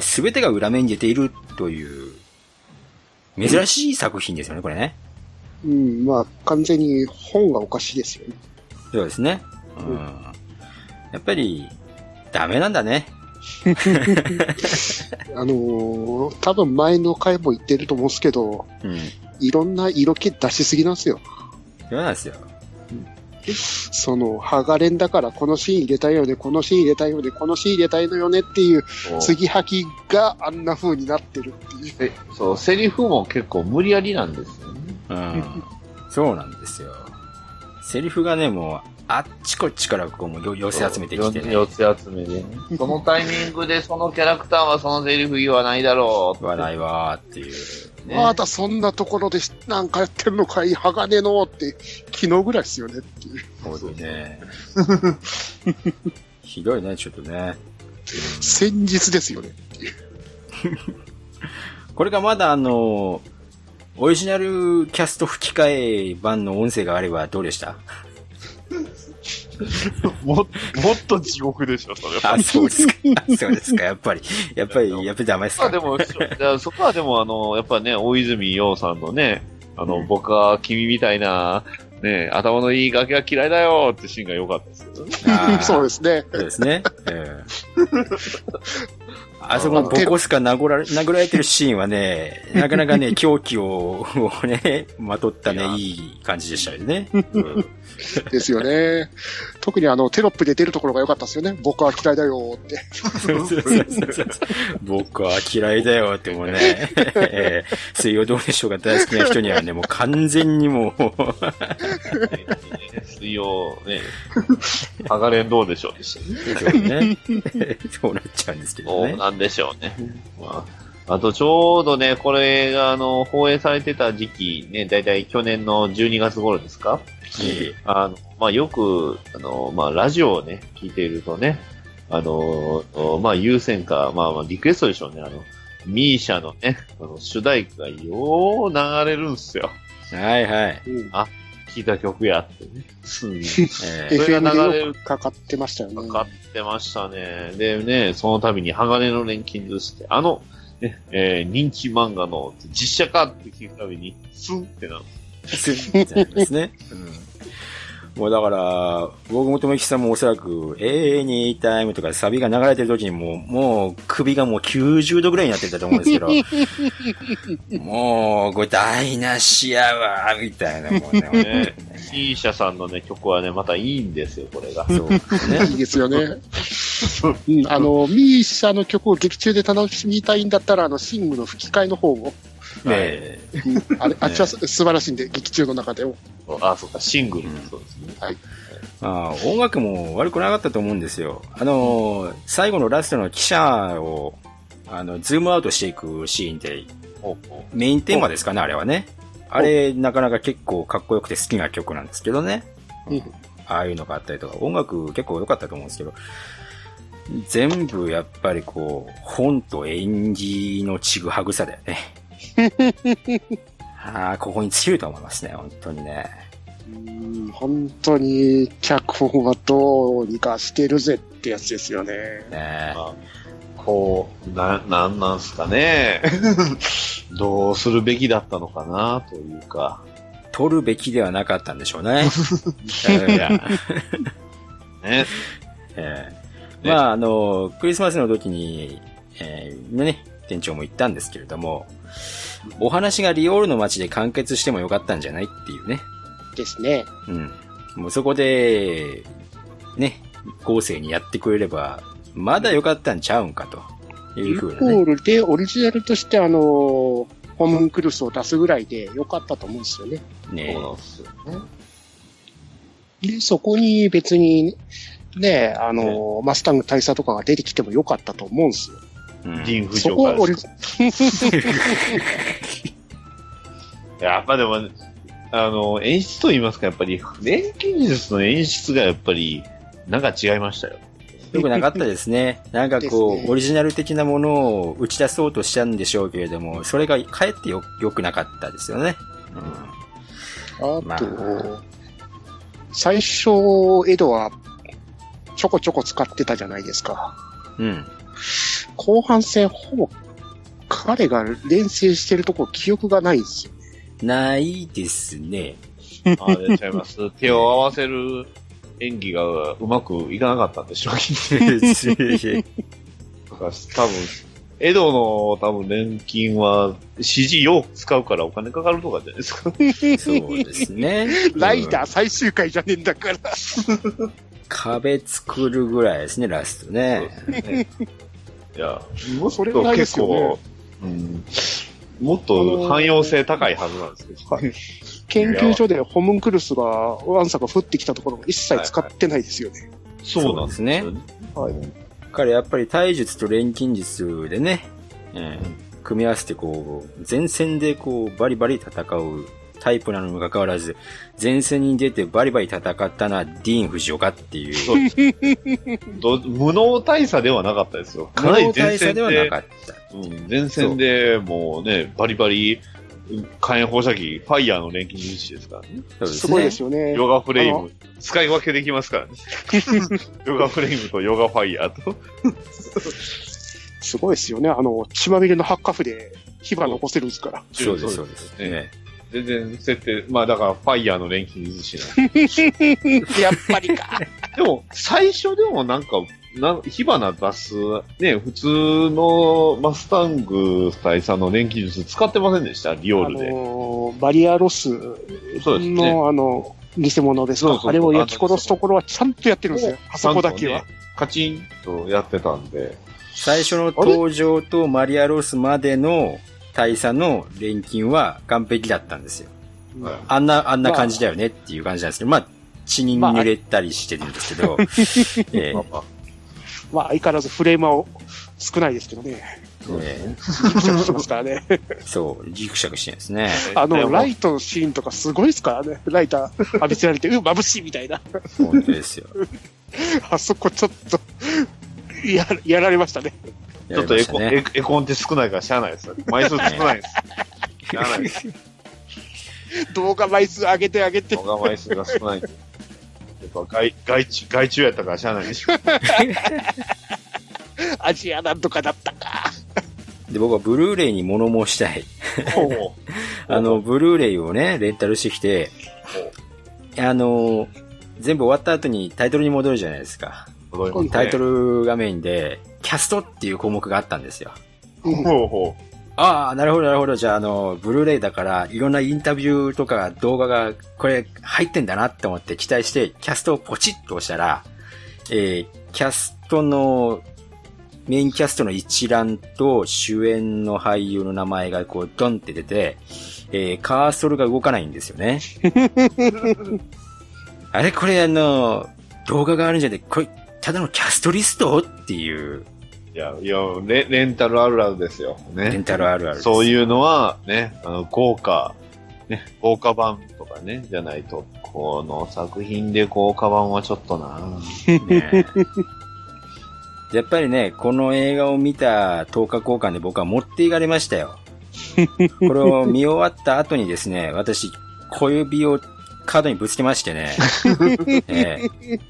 すべてが裏目に出ているという、珍しい作品ですよね、これね。うん、まあ、完全に本がおかしいですよね。そうですね。うん。やっぱり、ダメなんだね。あのー多分前の回も言ってると思うんですけど、うん。いろんな色気出しすぎなんですよ。そうなんですよ。その、ハガレンだからこのシーン入れたいよね、このシーン入れたいよね、このシーン入れたいのよねっていう、継ぎはきがあんな風になってるっていう。えそう、セリフも結構無理やりなんですよね。うん。そうなんですよ。セリフがね、もう、あっちこっちからこうもうよ寄せ集めてきてね。寄せ集めでね。そのタイミングでそのキャラクターはそのセリフ言わないだろう。言わないわーっていう。ね。まだそんなところでなんかやってんのかい、鋼のって、昨日ぐらいですよねっていう。そうですね。ひどいね、ちょっとね。先日ですよね。これがまだあの、オリジナルキャスト吹き替え版の音声があればどうでした？も、もっと地獄でしょ、それは。あ、そうですか。あそうですか。やっぱり、やっぱり、やっぱりダメですか。まあでも、そこはでもあの、やっぱね、大泉洋さんのね、あの、僕は君みたいな、ね、頭のいいガキが嫌いだよってシーンが良かったですけどね。そうですね。そうですね。ええあそこのボコスカ殴られ、殴られてるシーンはね、なかなかね、狂気ををね、まとったね、いい感じでしたよね。うんですよね。特にあの、テロップで出るところが良かったですよね。僕は嫌いだよって。僕は嫌いだよってもうね、ええ水曜どうでしょうが大好きな人にはね、もう完全にもう、水曜ね、ハガレンどうでしょうでしたね。そうね。そうなっちゃうんですけどね。そうなんでしょうね。まあ、あとちょうどね、これがあの、放映されてた時期、ね、だいたい去年の12月頃ですか？えあの、まあ、よく、あの、まあ、ラジオをね、聞いているとね、あの、まあ、優先か、まあ、まあ、リクエストでしょうね、あの、ミーシャのね、あの主題歌がよう流れるんすよ。えはいはい。うん聞いた曲やってね。うんええ それ流れるかかってましたよね。かかってましたね。でね、その度に鋼の錬金術って、あの、ね、えー人気漫画の実写化って聞くたびに、スンってなる。すみたいですね。うんもうだから、僕もともきさんもおそらく、永遠にタイムとかサビが流れてる時にもう、もう首がもう90度ぐらいになってたと思うんですけど、もう、これ台無しやわ、みたいなもうね、ね T 社さんのね、曲はね、またいいんですよ、これが。そうですね。いいですよね。うん、あの、ミーシャの曲を劇中で楽しみたいんだったら、あの、シングの吹き替えの方を、ねあれ、あっちはす素晴らしいんで、劇中の中でも。あ、そうか、シングル。うん。そうですね。まあ、音楽も悪くなかったと思うんですよ。あの、最後のラストの記者を、あの、ズームアウトしていくシーンで、メインテーマですかね、あれはね。あれ、なかなか結構かっこよくて好きな曲なんですけどね。うん。ああいうのがあったりとか、音楽結構良かったと思うんですけど、全部やっぱりこう、本と演技のちぐはぐさだよね。ああ、ここに尽きると思いますね、本当にね。うん本当に、脚本はどうにかしてるぜってやつですよね。ねまあこう、な、なんなんすかね。どうするべきだったのかな、というか。取るべきではなかったんでしょうね。いやね。ええねまあ、あの、クリスマスの時に、えーね、店長も言ったんですけれども、お話がリオールの街で完結してもよかったんじゃないっていうね。ですね。うん。もうそこで、ね、後世にやってくれれば、まだよかったんちゃうんかというふうなホね。ールでオリジナルとしてあの、ホムンクルスを出すぐらいでよかったと思うんですよね。ねそうなんですよね。で、そこに別に、ね、あの、マスタング大佐とかが出てきてもよかったと思うんですよ。うんディーン・フですか やっぱでも、あの、演出と言いますか、やっぱり、錬金術の演出がやっぱり、なんか違いましたよ。よくなかったですね。なんかこう、ねオリジナル的なものを打ち出そうとしたんでしょうけれども、それがかえってよ、良くなかったですよね。あと、まあ最初、エドはちょこちょこ使ってたじゃないですか。うん。うん。後半戦ほぼ彼が連成してるとこ記憶がないんですよ。ないですね。あ出ちゃいます。手を合わせる演技がうまくいかなかったんでしょうね。多分、エドの多分錬金は CG よく使うからお金かかるとかじゃないですか。そうですね。ライダー。ー最終回じゃねえんだから。壁作るぐらいですね、ラストね。いや、もっそれぐらいでと結すよね構、うん、もっと汎用性高いはずなんですけど。研究所でホムンクルスがワンサが降ってきたところを一切使ってないですよね。そうなんですね。はい。彼やっぱり体術と錬金術でね、えー組み合わせてこう、前線でこう、バリバリ戦うタイプなのにもかかわらず、前線に出てバリバリ戦ったのはディーン・フジオカっていう。そう無能大佐ではなかったですよ。かなり前線で、ではなかった。うん、前線でもうね、バリバリ、うん火炎放射器、ファイヤーの錬金術師ですからね。すすごいでね。すよね。ヨガフレーあム、使い分けできますからね。ヨガフレームとヨガファイヤーと。すごいですよね。あの、血まみれのハッカフで火花残せるんですから。そうです、そうです。ね全然設定、まあだから、ファイヤーの錬金術師なんで やっぱりか。でも、最初でもなんか、な火花出す、ね、普通のマスタング大佐の錬金術使ってませんでした？リオあールで。の、バリアロスそうですね。の、あの、偽物ですか？そうそうそうあれを焼き殺すところはちゃんとやってるんですよ。あそこだけは。カチンとやってたんで。最初の登場とマリアロスまでの大佐の錬金は完璧だったんですよ。はいあんな、あんな感じだよねっていう感じなんですけど、まあ、血に濡れたりしてるんですけど、ええまあまあまあ相変わらずフレームは少ないですけどね。えギクシャクしてますからね。えそう、ギクシャクしてるんですね。あの、ライトのシーンとかすごいですからね。ライター浴びせられて、うん、眩しいみたいな。本当ですよ。あそこちょっと、や、やられましたね。ちょっとエコン、やりましエエコンって少ないからしゃあないですよ。枚数少ないです。しゃあないです。動画枚数上げて上げて。動画枚数が少ない。やっぱ外、外中、外中やったからしゃあないでしょ。アジアなんとかだったか。で、僕はブルーレイに物申したい。ほあの、ブルーレイをね、レンタルしてきて、あの、全部終わった後にタイトルに戻るじゃないですか。タイトル画面で、キャストっていう項目があったんですよ。ほうほああ、なるほど、なるほど。じゃあ、あの、ブルーレイだから、いろんなインタビューとか動画が、これ、入ってんだなって思って期待して、キャストをポチッと押したら、えー、キャストの、メインキャストの一覧と主演の俳優の名前がこう、ドンって出て、えー、カーソルが動かないんですよね。あれこれあの、動画があるんじゃなくて、これ、ただのキャストリストっていう、う。いや、いやレ、レンタルあるあるですよ。ね。レンタルあるある。そういうのは、ね、あの、豪華、ね、豪華版とかね、じゃないと、この作品で豪華版はちょっとなねやっぱりね、この映画を見た10日交換で僕は持っていかれましたよ。これを見終わった後にですね、私、小指を角にぶつけましてね、え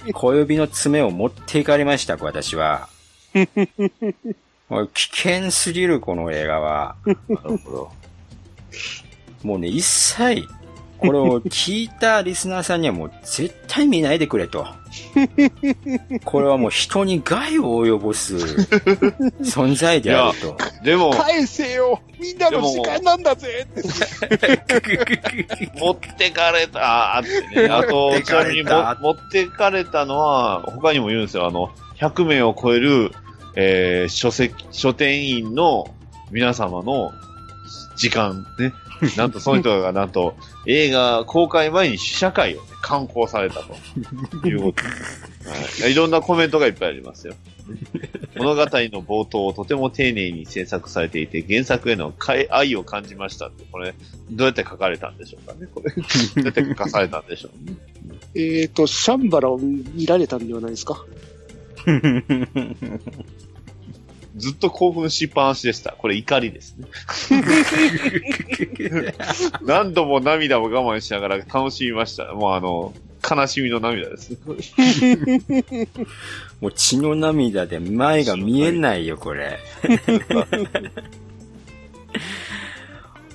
え小指の爪を持っていかれました、私は。もう危険すぎる、この映画は。なるほど。もうね、一切、これを聞いたリスナーさんにはもう絶対見ないでくれと。これはもう人に害を及ぼす存在であると。でも、返せよみんなの時間なんだぜって。持ってかれたってね。あとちなみに持ってかれたのは、他にも言うんですよ。あの、100名を超える、えー書籍、書店員の皆様の時間ね。なんとその人がなんと映画公開前に試写会を、ね、刊行されたと いうこと。はい、いろんなコメントがいっぱいありますよ。物語の冒頭をとても丁寧に制作されていて、原作への愛を感じましたって。これ、どうやって書かれたんでしょうかね？これ、どうやって書かされたんでしょうね？えっと、シャンバラを見られたんではないですか？ずっと興奮しっぱなしでした。これ怒りですね。何度も涙を我慢しながら楽しみました。もうあの、悲しみの涙ですね。もう血の涙で前が見えないよ、これ。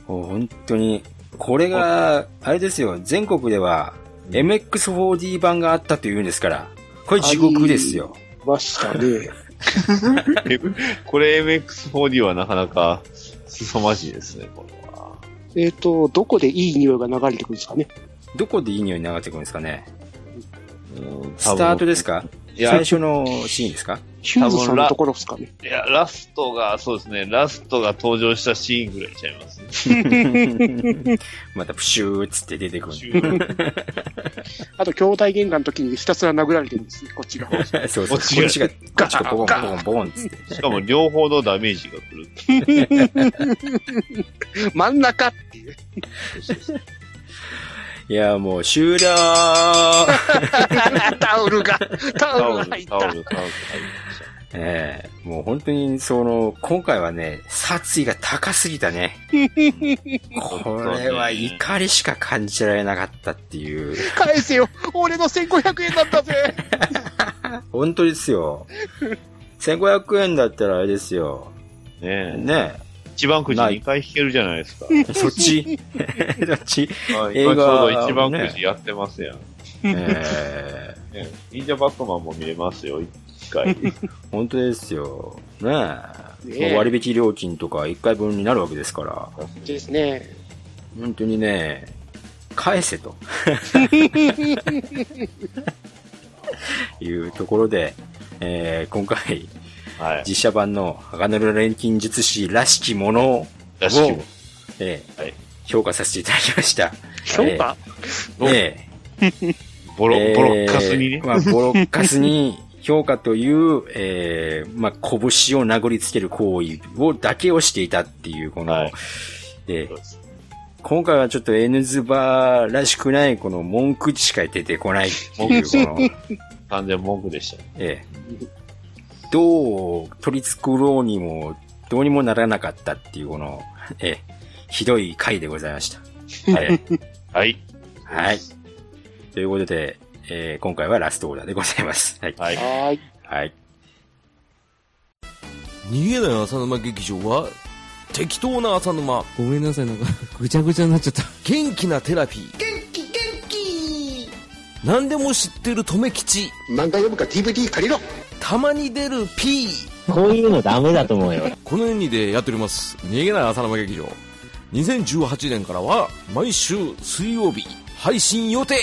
もう本当に、これが、あれですよ、全国では MX4D 版があったというんですから、これ地獄ですよ。ましたね。これ MX4D はなかなか凄まじいですね、これは。えっと、どこでいい匂いが流れてくるんですかね？どこでいい匂い流れてくるんですかね？うんスタートですか？いや最初のシーンですか？ヒューズさんのところですかねいや、ラストが、そうですね、ラストが登場したシーンぐらいちゃいますね。またプシューっつって出てくる。あと、兄弟喧嘩の時にひたすら殴られてるんですね、こっちが。そうそう。こっ間違いちがガチコボコンボコンボコンっつって。しかも両方のダメージが来る。真ん中っていう。いや、もう終了タオルが、タタオル、オルが入った。タオル、タオル入りまええもう本当に、その、今回はね、殺意が高すぎたね。これは怒りしか感じられなかったっていう。返せよ俺の1500円だったぜ 本当ですよ。1500円だったらあれですよ。ねね一番くじ2回引けるじゃないですか。そっちそっち映画はい今ちょうど一番くじやってますやん。えー、ね忍者バットマンも見れますよ、一回。本当ですよ。ねえ。ねえ割引料金とか1回分になるわけですから、ですね。本当にね、返せと。いうところで、えー今回、はい。実写版の鋼の錬金術師らしきものを、えーはい評価させていただきました。評価？ええ ボロ、えーボロッカスにね。まあ、ボロッカスに評価という、えーまあ、拳を殴りつける行為を、だけをしていたっていう、この、はいで今回はちょっと N ズバらしくない、この文句しか出てこないっていう、この、完全文句でした。ええどう取り繕ろうにも、どうにもならなかったっていう、この、ええひどい回でございました。はい。はい。はい。ということで、えー今回はラストオーダーでございます。はい。はい。はーい。はい。逃げない浅沼劇場は適当な浅沼ごめんなさい、なんか、ぐちゃぐちゃになっちゃった。元気なテラピー元気元気何でも知ってる留吉漫画読むか DVD 借りろたまに出る P こういうのダメだと思うよ。この2でやっております逃げない浅沼劇場2018年からは毎週水曜日配信予定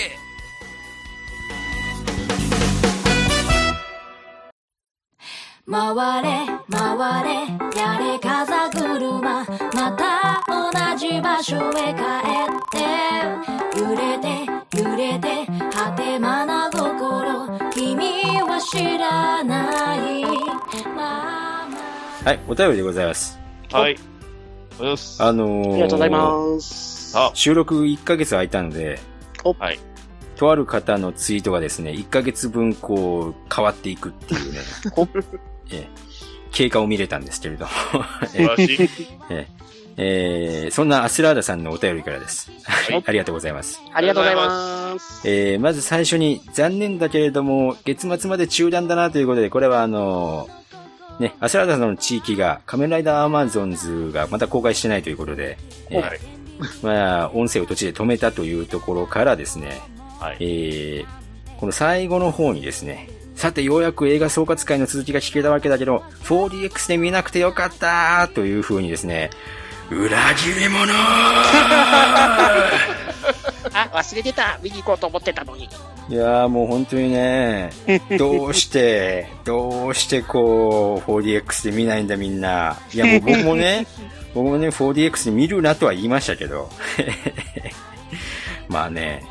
回れ回れやれ風車また同じ場所へ帰って揺れて揺れて果てまな心君は知らないままはい、お便りでございます。はい。あのー、ありがとうございます。あ収録1ヶ月空いたので、はい。とある方のツイートがですね、1ヶ月分こう、変わっていくっていうね、ええ経過を見れたんですけれども。ええ えーそんなアスラーダさんのお便りからです。はい、ありがとうございます。ありがとうございます。えーまず最初に、残念だけれども、月末まで中断だなということで、これはあのね、アスラーダさんの地域が、仮面ライダーアマゾンズがまた公開してないということで、えーはい。まあ、音声を途中で止めたというところからですね、はい。えーこの最後の方にですね、さてようやく映画総括会の続きが聞けたわけだけど、4DX で見なくてよかったという風にですね、裏切り者 あ、忘れてた。見に行こうと思ってたのに。いやーもう本当にね、どうして、どうしてこう、4DX で見ないんだみんな。いやもう僕もね、僕もね、4DX で見るなとは言いましたけど。まあね、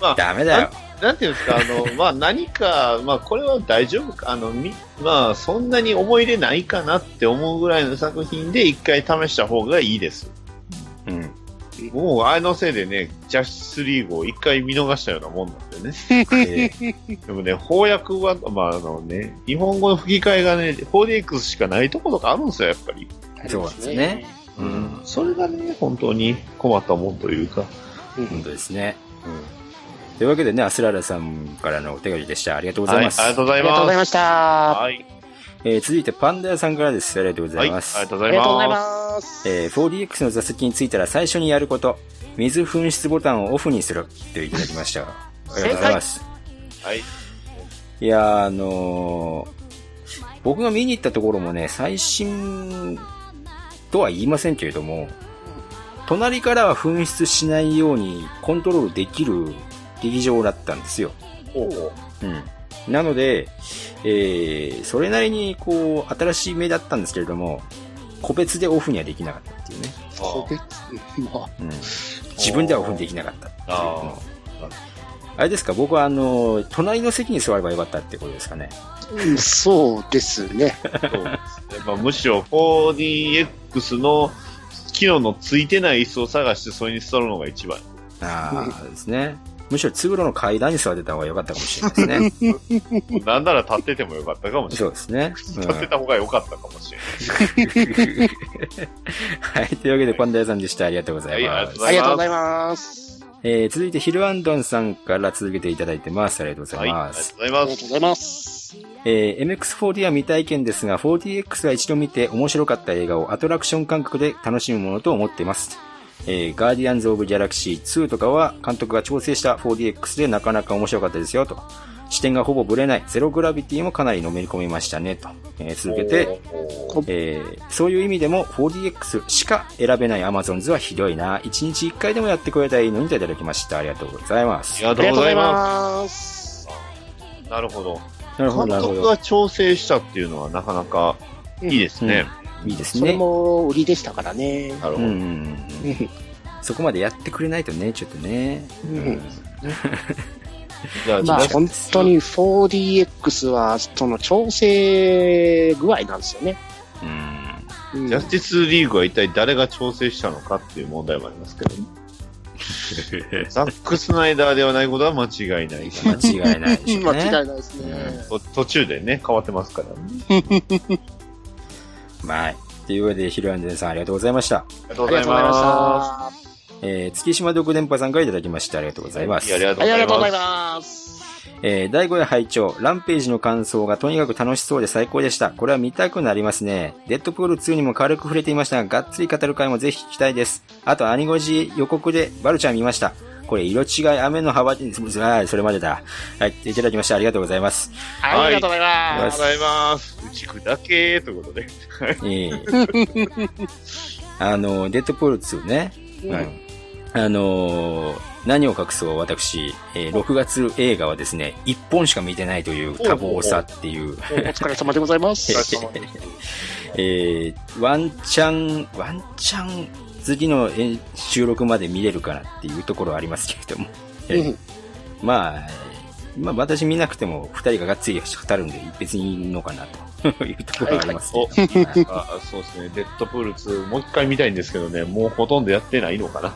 まあ、ダメだよ。なんていうんですか、あの、まあ何か、まあこれは大丈夫か、あの、み、まあそんなに思い入れないかなって思うぐらいの作品で一回試した方がいいです。うん。もうあのせいでね、ジャスティスリーグを一回見逃したようなもんなんでね。えーでもね、翻訳は、まああのね、日本語の吹き替えがね、4DX しかないところがあるんですよ、やっぱり。そうなんですね。うん。それがね、本当に困ったもんというか。本当ですね。うん。というわけでね、アスラーラさんからのお手紙でした。ありがとうござはいい、ます。ありがとうございます。ありがとうございました。はい、えー続いてパンダ屋さんからです。ありがとうござはいい、あります。がとうございありがとうございまます。えー 4DX の座席についたら最初にやること、水噴出ボタンをオフにするといただきました。ありがとうございます。す。はい。いやー、あのー僕が見に行ったところもね、最新とは言いませんけれども、隣からは噴出しないようにコントロールできる劇場だったんですよ。うん。なので、えー、それなりにこう、新しい目だったんですけれども、個別でオフにはできなかったっていうね。個別まあうん。自分ではオフにできなかったっていうあのあれですか？僕はあの、隣の席に座ればよかったってことですかね。うんそうですね。そうですね。まあ、むしろ 4DX の機能のついてない椅子を探してそれに座るのが一番。ああ、ですね。むしろ通路の階段に座ってた方が良かったかもしれないですね。なんなら立っててもよかったかもしれそうですね。うんない。立ってた方が良かったかもしれない。はい。というわけで、パンダ屋さんでした。ありがとうございます。はいありがとうございます。えー、続いてヒルアンドンさんから続けていただいてます。ありがとうござはいい、ありがます。とうございます。ありがとうございます。えー MX4D は未体験ですが、4DX は一度見て面白かった映画をアトラクション感覚で楽しむものと思っています。えーガーディアンズ・オブ・ギャラクシー2とかは監督が調整した 4DX でなかなか面白かったですよと。視点がほぼブレないゼログラビティもかなりのめり込みましたねと。えー続けて、えーそういう意味でも 4DX しか選べない Amazons はひどいな。1日1回でもやってくれたらいいのにといただきました。ありがとうございます。ありがとうございまます。なるほど。なるほど、なるほど。監督が調整したっていうのはなかなかいいですね。いいですそれね。も売りでしたからね。なるほど。うんうんうん。そこまでやってくれないとね、ちょっとね。うんじゃあ、まあ、本当に 4DX は、その調整具合なんですよね。うん。うんジャスティスリーグは一体誰が調整したのかっていう問題もありますけど、ザック・スナイダーではないことは間違いない。間違いないでしょうね。間違いないですね。と途中でね、変わってますからね。まあ、というわけで、ヒルアンデンさんありがとうございました。ありがとうございましえー、月島独電波さんからいただきました。ありがとうございます。ありがとた。うございます。えー、第5夜拝聴ランページの感想がとにかく楽しそうで最高でした。これは見たくなりますね。デッドプール2にも軽く触れていましたが、がっつり語る回もぜひ聞きたいです。あと、アニゴジ予告でバルちゃん見ました。これ、色違い、雨の幅、あそれまでだ。はい、いただきました。ありがとうございます。ありがとうございありがとうます。ございます。うちくだけということで。ええ あの、デッドプール2ね。はいあのー何を隠そう私、えー6月映画はですね、1本しか見てないという多忙さっていう、お疲れ様でございます。えーワンチャン、ワンチャン次のえー収録まで見れるかなっていうところはありますけれども。まあ、まあ私見なくても二人ががっつり語るんで別にいいのかなと いうところはありますおけど、はいあそうですね。デッドプール2、もう一回見たいんですけどね、もうほとんどやってないのか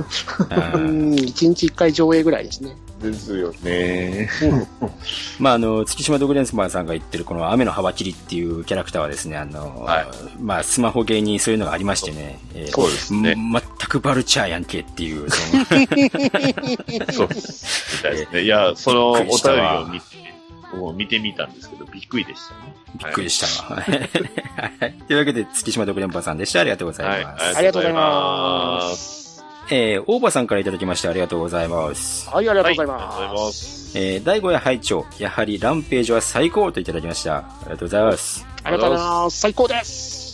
な。うん、一日一回上映ぐらいですね。ですよね。まあ、あの、月島ドグレンスマンさんが言ってるこの雨の幅切りっていうキャラクターはですね、あの、はいまあ、スマホゲーにそういうのがありましてね、えーそうですねん全くバルチャーやんけっていう、その そうです。ね。いや、そのお便りを見て、見てみたんですけど、びっくりでしたね。びっくりしたわ。はいというわけで、月島ドグレンパンさんでした。ありがとうござはいい。ます。ありがとうございます。えー、大場さんからいただきましてありがとうございます。はい、ありがとうございはいありがとうございま。ますす。えー、第5夜拝聴やはりランページは最高といただきました。ありがとうございます。ありがとうございます。最高です。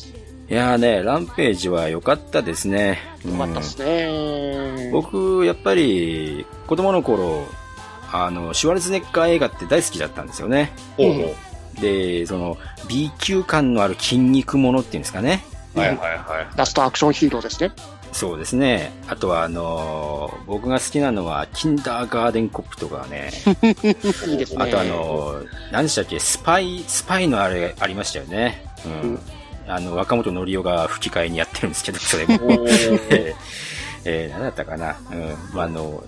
いやーね、ランページは良かったですね。よかったですね。僕、やっぱり、子供の頃、あの、シュワルツェネッカー映画って大好きだったんですよね。ほうほで、その、B 級感のある筋肉ものっていうんですかね。う。はいはいはラストアクションヒーローですね。そうですね。あとは、あのー僕が好きなのは、キンダーガーデンコップとかね。いいですね。あとあのー何でしたっけ、スパイ、スパイのあれ、ありましたよね。うん。あの、若本のりおが吹き替えにやってるんですけど、それも。えー、えー、何だったかな？うん。まあ、あの、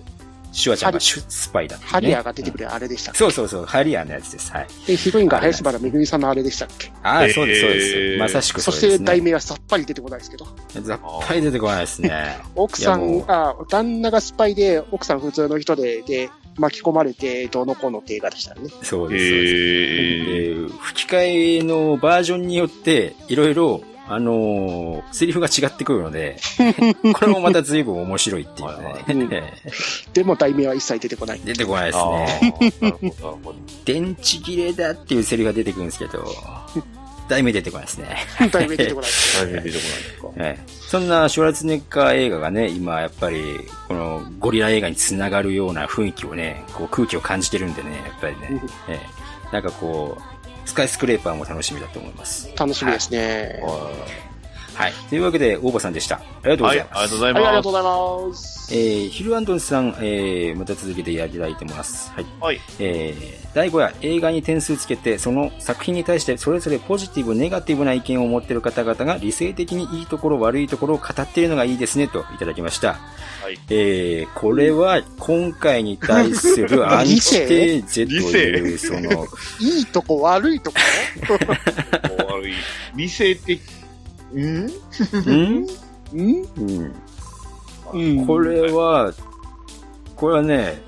シュワちゃんがシュスパイだね。ハリアーが出てくるあれでしたっけ？そうそうそう、ハリアーのやつです。はい。で、ヒロインが林原めぐみさんのあれでしたっけ？ああ、そうです、そうです。えーまさしくそしてそうです、ね。題名はさっぱり出てこないですけど。さっぱり出てこないですね。奥さんあ、旦那がスパイで、奥さん普通の人で、で、巻き込まれて、どうのこうの映画でしたよね。そうです、そうです。えー、で吹き替えのバージョンによって、いろいろ、あのーセリフが違ってくるので、これもまた随分面白いっていうね。でも題名は一切出てこない。出てこないですあね。ーなるほど、なるほど。電池切れだっていうセリフが出てくるんですけど、題名出てこないですね。題名出てこない。大変出てこないですか。ええそんなシュワルツェネッカー映画がね、今やっぱり、このゴリラ映画につながるような雰囲気をね、こう空気を感じてるんでね、やっぱりね、ええなんかこう、スカイスクレーパーも楽しみだと思います。楽しみですね。はい。というわけで、大場さんでした。ありがとうごはい、ざいます。ありがとうございはい、あります。がとうございます。えー、ヒルアンドンさん、えー、また続けていただいてます。はい。はい。えー、第5夜、映画に点数つけて、その作品に対してそれぞれポジティブ、ネガティブな意見を持っている方々が理性的にいいところ、悪いところを語っているのがいいですね、といただきました。はい。えー、これは今回に対するアンチテーゼという、その、いいとこ悪いとこ 悪い。理性的、うん？うん？うん？これは、これはね、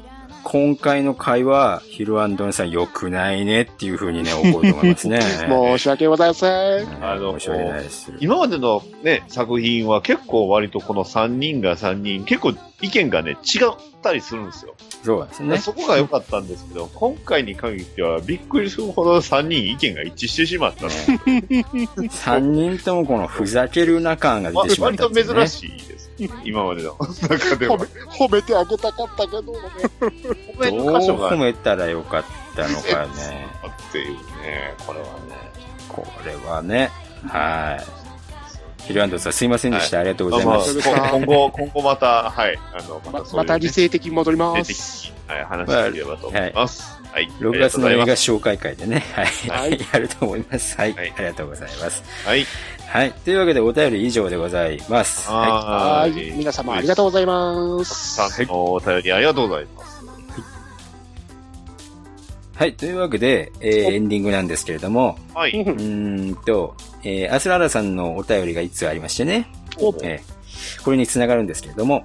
今回の回は、ヒルアンドンさん良くないねっていう風にね、怒ると思いますね。申し訳ございません。あの申し訳ないです。今までのね、作品は結構割とこの3人が3人、結構意見がね、違ったりするんですよ。そうですね。そこが良かったんですけど、今回に限ってはびっくりするほど3人意見が一致してしまったの。3人ともこのふざけるな感が出てしまっ割とたんです、ね。珍しいです。今までの中では褒め。褒めてあげたかったけど、どう褒めたらよかったのかね。っていうね、これはね。これはね、はい。ヒルアンドンさんすいませんでした。ありがとうございます。まあまあ今後、今後また、はい、あの、またね、また理性的に戻りま理性す。的に、はい、話していければと思います。はい。6月の映画紹介会でね、はい。はい やると思います。はい。ありがとうございます。はい。はい。というわけでお便り以上でございます。ははい。皆様ありがとうございます。さんのお便りありがとうございます。い。はい。というわけで、えーエンディングなんですけれども、はい。うーんと、えーアスララさんのお便りがいつありましてね、えーこれにつながるんですけれども、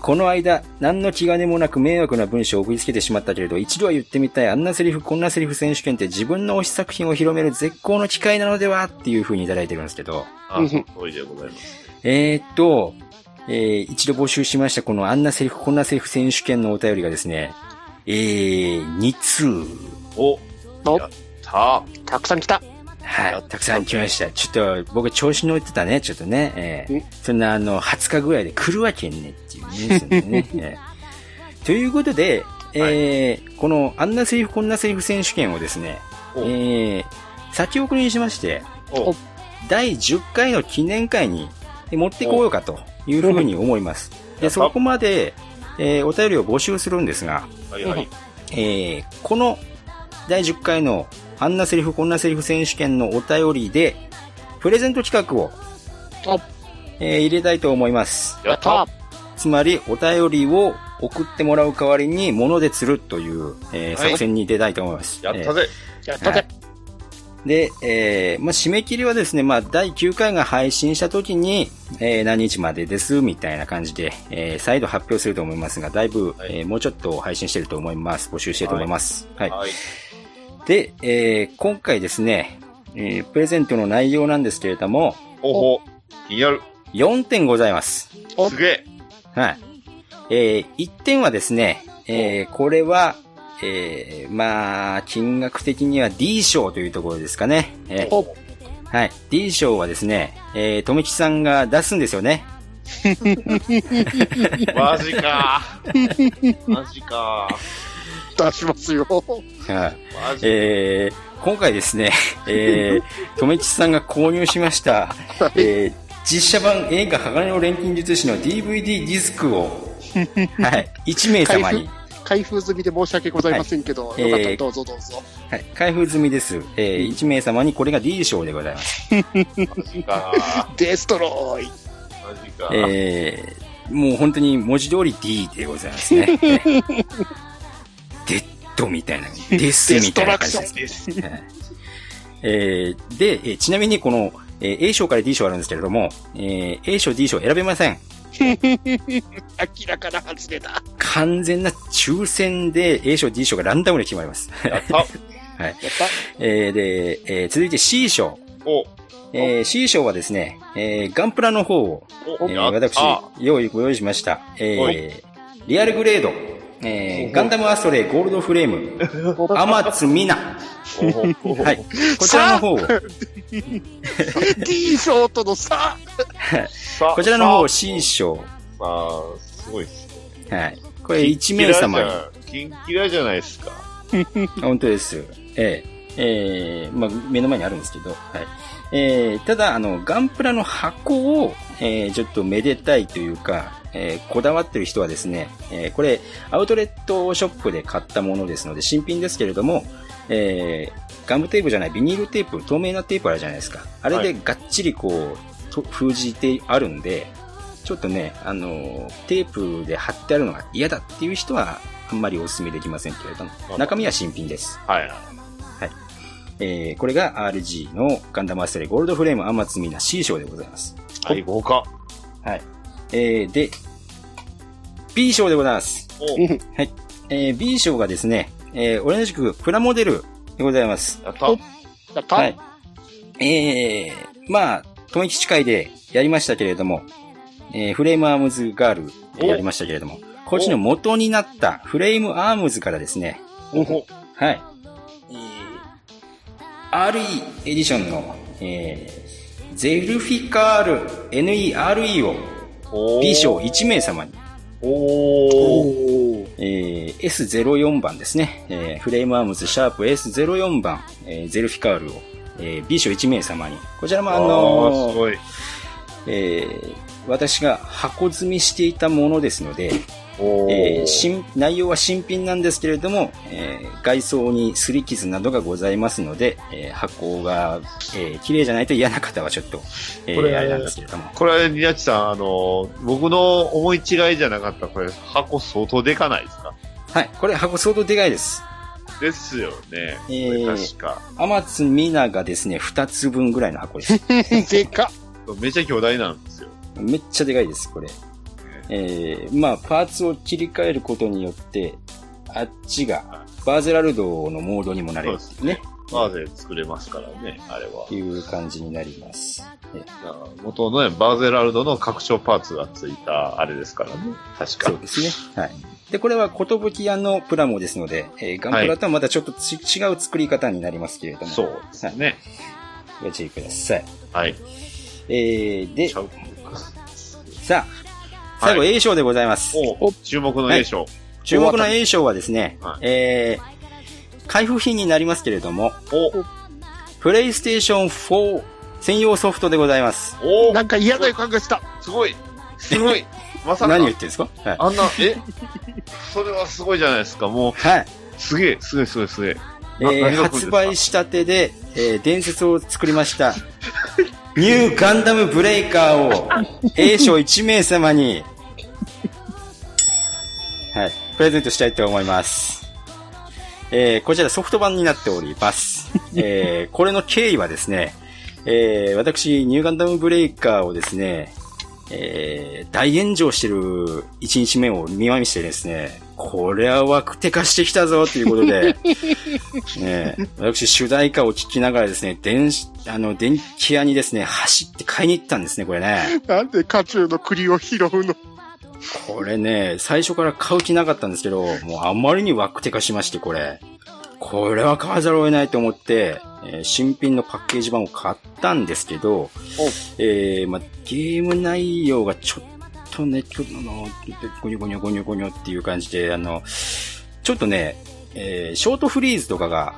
この間、何の気兼ねもなく迷惑な文章を送りつけてしまったけれど、一度は言ってみたい、あんなセリフ、こんなセリフ選手権って自分の推し作品を広める絶好の機会なのではっていう風にいただいてるんですけど、あ、その通りでございます。えーっと、えー一度募集しましたこのあんなセリフ、こんなセリフ選手権のお便りがですね、えー、2通。お、お。やった。たくさん来た。はい、たくさん来ました。ちょっと、僕調子乗ってたね、ちょっとね。えーそんなあの、20日ぐらいで来るわけねっていうね。そ ね。えーということで、えーこの、あんなセリフ、こんなセリフ選手権をですね、えー先送りにしまして、お。第10回の記念会に持ってこようかというふうに思います。で、そこまで、えーお便りを募集するんですが、はいはい。えーこの第10回のあんなセリフこんなセリフ選手権のお便りで、プレゼント企画を、えー入れたいと思います。やったつまり、お便りを送ってもらう代わりに物で釣るという、えーはい作戦に出たいと思います。やったぜ。やったぜ。で、えーまあ、締め切りはですね、まあ、第9回が配信した時に、えー何日までです、みたいな感じで、えー再度発表すると思いますが、だいぶ、えーもうちょっと配信してると思います。募集してると思います。はい。はい。で、えー今回ですね、えープレゼントの内容なんですけれども、ほほ。気になる。4点ございます。すげえ。はい。えー1点はですね、えーこれは、えーまあ、金額的には D 賞というところですかね。えーはい。D 賞はですね、えー、とめきさんが出すんですよね。マジか。マジか。出しますよ。はい。えー今回ですね、えー、とめきさんが購入しました、えー実写版映画鋼の錬金術師の DVD ディスクを、はい、1名様に、開封済みで申し訳ございませんけど、はいえーよかったらどうぞどうぞ。はい、開封済みです。えー1名様にこれが D 賞でございます。か。デストロイ。マジか。えーもう本当に文字通り D でございますね。えーデッドみたいな、デスみたいな感じです。はいえーで、えーちなみにこの、えー A 賞から D 賞あるんですけれども、えー A 賞、D 賞選べません。明らかな外れだ。完全な抽選で A 賞、D 賞がランダムで決まります。やった。はい。えーで、えー続いて C 賞。お、えー C 賞はですね、えーガンプラの方を、お、えー私、用意、ご用意しました。えはー、リアルグレード、えーガンダムアストレイゴールドフレーム、天津みな。おはい。こちらの方を、D ショートの差さ こちらの方をさ C 賞。まあ、すごいっすね。はい。これ1名様に。キンキラじゃないですか。本当です。ええええまあ、目の前にあるんですけど、はい。えー、ただ、あの、ガンプラの箱を、えー、ちょっとめでたいというか、えー、こだわってる人はですね、えー、これ、アウトレットショップで買ったものですので、新品ですけれども、えー、ガムテープじゃない、ビニールテープ、透明なテープあるじゃないですか。あれでがっちりこう、と封じてあるんで、ちょっとね、あの、テープで貼ってあるのが嫌だっていう人は、あんまりお勧めできませんけれども、中身は新品です。はい。えー、これが RG のガンダムアストレイゴールドフレームアマツミナ C 賞でございます。はい、豪華。はい。えー、で、B 賞でございます。はい。えー B 賞がですね、えー同じくプラモデルでございます。やった。やった、はい。えー、まあ、トン吉会でやりましたけれども、えーフレームアームズガールでやりましたけれども、こっちの元になったフレームアームズからですね、はい。えー RE エディションの、えーゼルフィカール NERE を B 賞1名様に、えー S04 番ですね、えーフレームアームズシャープ S04 番、えーゼルフィカールを、えー B 賞1名様に、こちらもああのーーすごい。えー私が箱積みしていたものですので、えー新内容は新品なんですけれども、えー外装に擦り傷などがございますので、えー箱が、えー綺麗じゃないと嫌な方はちょっと、えーこれあれなんですけれども。これ、ニヤチさん、あの、僕の思い違いじゃなかった。これ、箱相当でかないですか？はい、これ箱相当でかいです。ですよね。えー確か。天津ミナがですね、2つ分ぐらいの箱です。でかめちゃ巨大なんですよ。めっちゃでかいです、これ。えー、まあ、パーツを切り替えることによって、あっちが、バーゼラルドのモードにもなれるね、バーゼ作れますからね、あれは。いう感じになります。え元のね、バーゼラルドの拡張パーツがついたあれですからね。確かそう。ですね。はい。で、これは、ことぶき屋のプラモですので、えーガンプラとはまたちょっとち、違う作り方になりますけれども。そうですね。ご注意ください。はい。えー、で、さあ、最後 A 賞でございます。お注目の A 賞。注目の A 賞はですね、はいえー、開封品になりますけれども、プレイステーション4専用ソフトでございます。おなんか嫌な予感がした。すごいすごい まさか。何を言ってるんですか？はい。あんな、え？それはすごいじゃないですか。もう、はい。すげえ、すげえ、すごい、すげえ。えー発か？売したてで、えー伝説を作りました、ニューガンダムブレイカーを A 賞1名様に、はい、プレゼントしたいと思います。えーこちらソフト版になっております。えーこれの経緯はですね、えー私、ニューガンダムブレイカーをですね、えー大炎上してる1日目を見まみしてですね、これはワクテ化してきたぞということで、ねえ、私、主題歌を聴きながらですね、電子、あの、電気屋にですね、走って買いに行ったんですね、これね。なんで家中の栗を拾うの？これね、最初から買う気なかったんですけど、もうあまりにワクテ化しまして、これ。これは買わざるを得ないと思って、えー新品のパッケージ版を買ったんですけど、えーまあ、ゲーム内容がちょっとね、ちょっとあの、ゴニョゴニョゴニョゴニョっていう感じで、あの、ちょっとね、えーショートフリーズとかが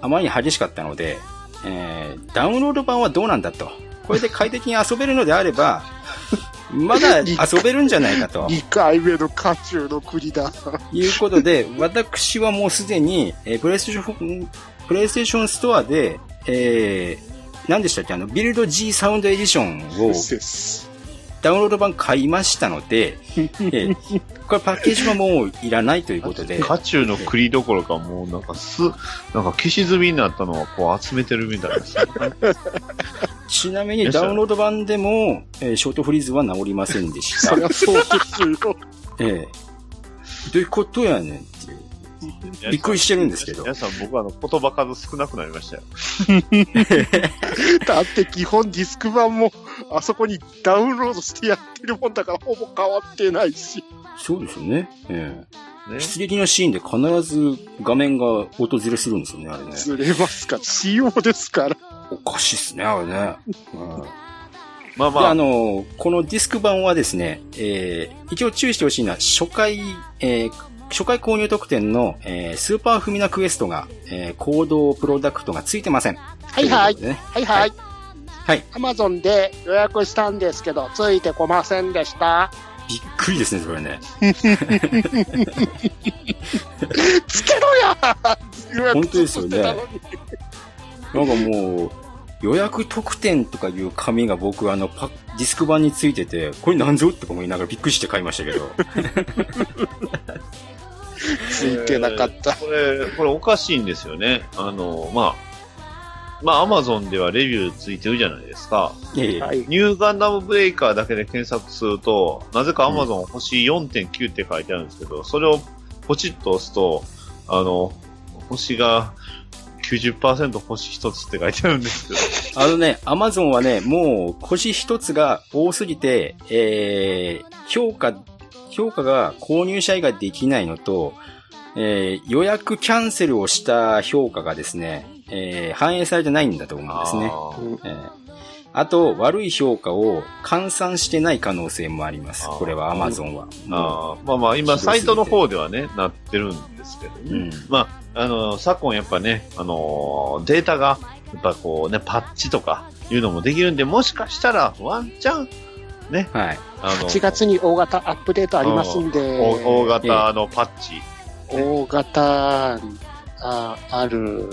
あまりに激しかったので、えーダウンロード版はどうなんだと。これで快適に遊べるのであれば、まだ遊べるんじゃないかと。?2 回目の家中の栗だ。いうことで、私はもうすでに、えープレイステーション、プレイステーションストアで、えー、何でしたっけ？あの、ビルド G サウンドエディションをダウンロード版買いましたので、えーこれパッケージはもういらないということで、家中の栗どころか、もうなんかす、なんか消し済みになったのはこう集めてるみたいです。ちなみにダウンロード版でも、えーショートフリーズは治りませんでした。そりゃそうですよ。ええどういうことやねんっていう。びっくりしてるんですけど。皆さん、僕はあの言葉数少なくなりましたよ。だって基本ディスク版もあそこにダウンロードしてやってるもんだからほぼ変わってないし。そうですよね。ええ出撃のシーンで必ず画面が音ずれするんですよね、あれね。ずれますか？仕様ですから。おかしいっすね、あれね。うんまあで、あの、このディスク版はですね、えー一応注意してほしいのは、初回、えー初回購入特典の、えースーパーフミナクエストが、えーコード、プロダクトがついてません。はいはい。ねはいはい。はい。アマゾンで予約したんですけど、ついてこませんでした。びっくりですね、それね。つけろや本当ですよねなんかもう、予約特典とかいう紙が僕あのパディスク版についてて、これなんぞって思いながらびっくりして買いましたけど。ついてなかった。これ、これおかしいんですよね。あの、まあ、まあ、アマゾンではレビューついてるじゃないですか。ええはい。ニューガンダムブレイカーだけで検索すると、なぜかアマゾン星4.9って書いてあるんですけど、それをポチッと押すと、あの、星が90%星1つって書いてあるんですけど、あのね、アマゾンはね、もう星一つが多すぎて、えー、評価、評価が購入者以外できないのと、えー、予約キャンセルをした評価がですね、えー、反映されてないんだと思うんですね。あーえーあと、悪い評価を換算してない可能性もあります。これはアマゾンは。あーまあまあ、今、サイトの方ではね、なってるんですけどね。うん。まあ、あの、昨今やっぱね、あの、データが、やっぱこうね、パッチとかいうのもできるんで、もしかしたらワンチャン、ね、はい。あの、8月に大型アップデートありますんで、大大型のパッチ。大型、あある、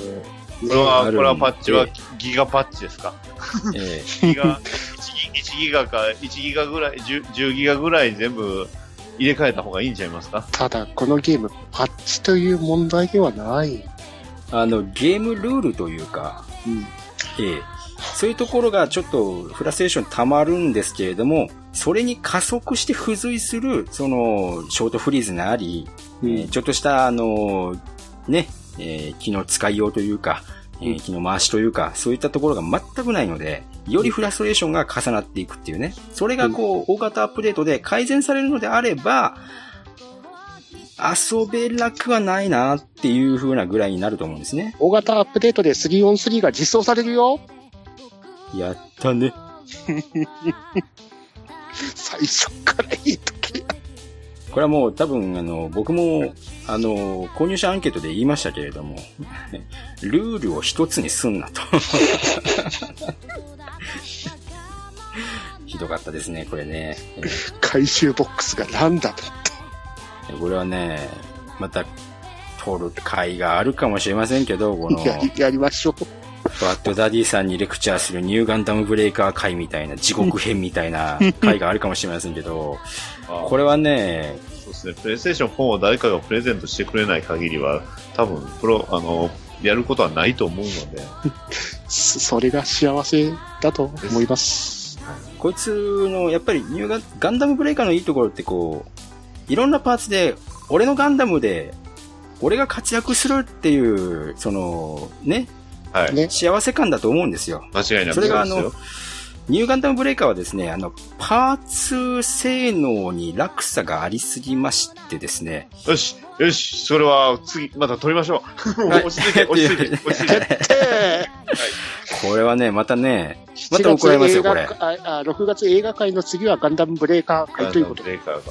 これは、これはパッチはえギガパッチですか？えギガ、1ギ ,1 ギガか、1ギガぐらい10、10ギガぐらい全部入れ替えた方がいいんちゃいますか？ただ、このゲーム、パッチという問題ではない。ーあの、ゲームルールというか、うん。ええ。そういうところがちょっとフラストレーション溜まるんですけれども、それに加速して付随する、その、ショートフリーズがあり、えーちょっとした、あの、ね、えー機能使いようというか、えー機能回しというか、そういったところが全くないので、よりフラストレーションが重なっていくっていうね。それがこう、大型アップデートで改善されるのであれば、遊べなくはないなっていう風なぐらいになると思うんですね。大型アップデートで 3on3 が実装されるよ。やったね。最初からいい時。これはもう多分、あの、僕も、あの、購入者アンケートで言いましたけれども、ルールを一つにすんなと。ひどかったですね、これね。回収ボックスがランダム。これはね、また、取る会があるかもしれませんけど、この、やり、やりましょう。バッドダディさんにレクチャーするニューガンダムブレイカー会みたいな、地獄編みたいな会があるかもしれませんけど、これはね、そうですね、プレイステーション4を誰かがプレゼントしてくれない限りは、多分、プロ、あの、やることはないと思うので、そ それが幸せだと思います。こいつの、やっぱりニューガンガンダムブレイカーのいいところってこう、いろんなパーツで、俺のガンダムで、俺が活躍するっていう、その、ね、はい。ね幸せ感だと思うんですよ。間違いなくそれがあのニューガンダムブレイカーはですね、あの、パーツ性能に落差がありすぎましてですね、よし、よし、それは次、また取りましょう。はい落ち着いて、落ち着いて、落ち着いて。で、これはね、またね、ま7た怒られますよ、これ。映画ああ6月映画界の次はガンダムブレーカー会ということで。ブレイカーが。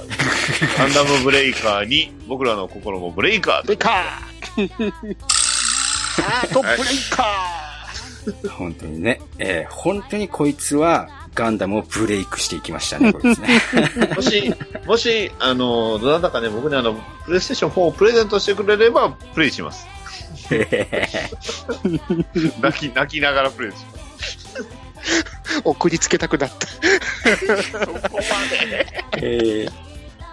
ガンダムブレイカーに、僕らの心もブレイカーブレイカー あとブレイカ本当にね、えー本当にこいつはガンダムをブレイクしていきましたね、こいつね。もし、もし、あの、どなたかね、僕にあの、プレイステーション4をプレゼントしてくれれば、プレイします。泣き、泣きながらプレイします。ー 送りつけたくなった。そこまで。えー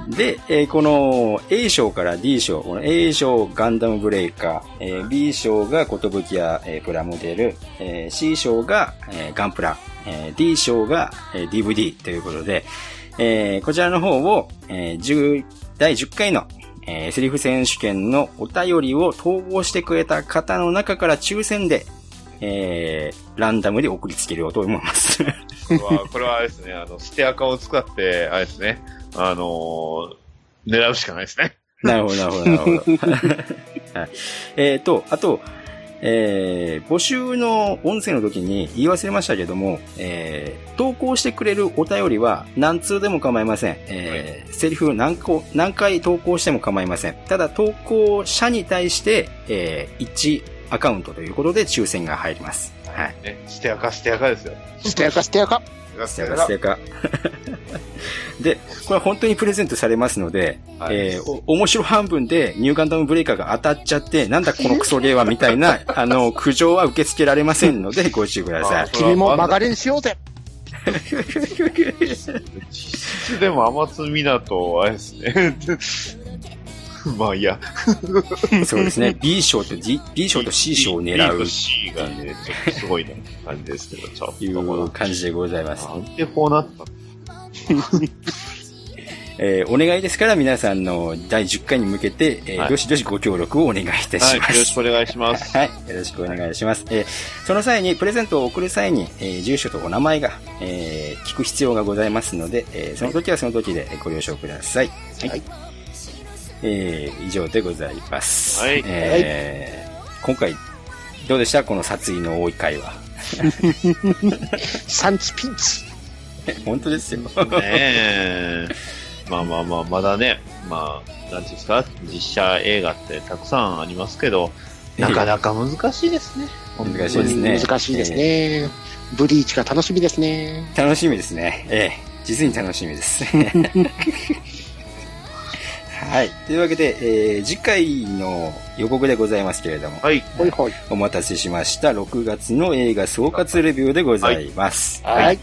で、えーこの A 賞から D 賞、この A 賞ガンダムブレイカー、えー B 賞が寿屋、えープラモデル、えー C 賞が、えーガンプラ、えー D 賞が、えー DVD ということで、えーこちらの方を、えー10第10回の、えーセリフ選手権のお便りを統合してくれた方の中から抽選で、えーランダムで送りつけようと思います。これは、これはあれですね、あの、ステアカを使って、あれですね、あのー狙うしかないですね。なるほど、なるほど、なるほど。はい、えっ、と、あと、えー募集の音声の時に言い忘れましたけども、えー投稿してくれるお便りは何通でも構いません。えーセリフ何個、何回投稿しても構いません。ただ投稿者に対して、えー1アカウントということで抽選が入ります。はい。ね、ステアカ、ステアカですよ。ステアカステアカ。スステアカ、ステアカ。で、これは本当にプレゼントされますので、はいえーお面白半分でニューガンダムブレイカーが当たっちゃって、なんだこのクソゲーはみたいな、あの、苦情は受け付けられませんので、ご注意ください。君も曲がれんしようぜ。実質でも天津港、あれですね。まあいいや。そうですね。B 賞と D、B 賞と C 賞を狙 B うと C がね、ちょっとすごいね、感じですけど、ちょっと。いう感じでございます。なんでこうなったえーお願いですから皆さんの第10回に向けて、えーはいどしどしご協力をお願いいたします。はい、よろしくお願いします。はい。よろしくお願いします。えーその際に、プレゼントを送る際に、えー住所とお名前が、えー聞く必要がございますので、えーその時はその時でご了承ください。はい。えー以上でございます。はいえー今回、どうでした？この殺意の多い回は。サンツピンツ。本当ですよ。ねえ。まあまあまあ、まだね、まあ、なんていうんですか、実写映画ってたくさんありますけど、なかなか難しいですね。難しいですね。難しいですね。ブリーチが楽しみですね。楽しみですね。ええ実に楽しみです。はい。というわけで、えー次回の予告でございますけれども、はい。ほいほい。お待たせしました。6月の映画総括レビューでございます。はい。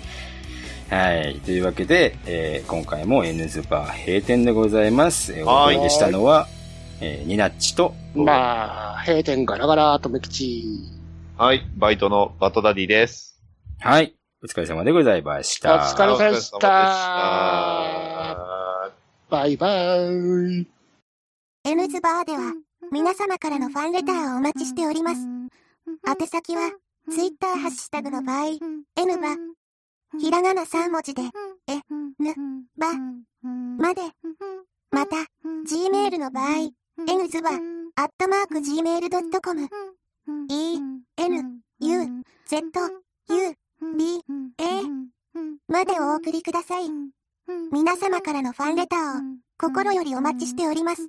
はい。というわけで、えー今回も N ズバー閉店でございます。えーおはい届けしたのは、えーニナッチと、まあ、閉店ガラガラとめきち。はい、バイトのバトダディです。はい。お疲れ様でございました。お疲れ様でしお疲れ様でた。バイバーイ。N ズバーでは、皆様からのファンレターをお待ちしております。宛先は、ツイッターハッシュタグの場合、N バ、ひらがな3文字で、え、ぬ、ば、まで、また、Gmail の場合、N ズバ、アットマーク Gmail.com、E、N、U、Z、U、B、A、までお送りください。皆様からのファンレターを心よりお待ちしております。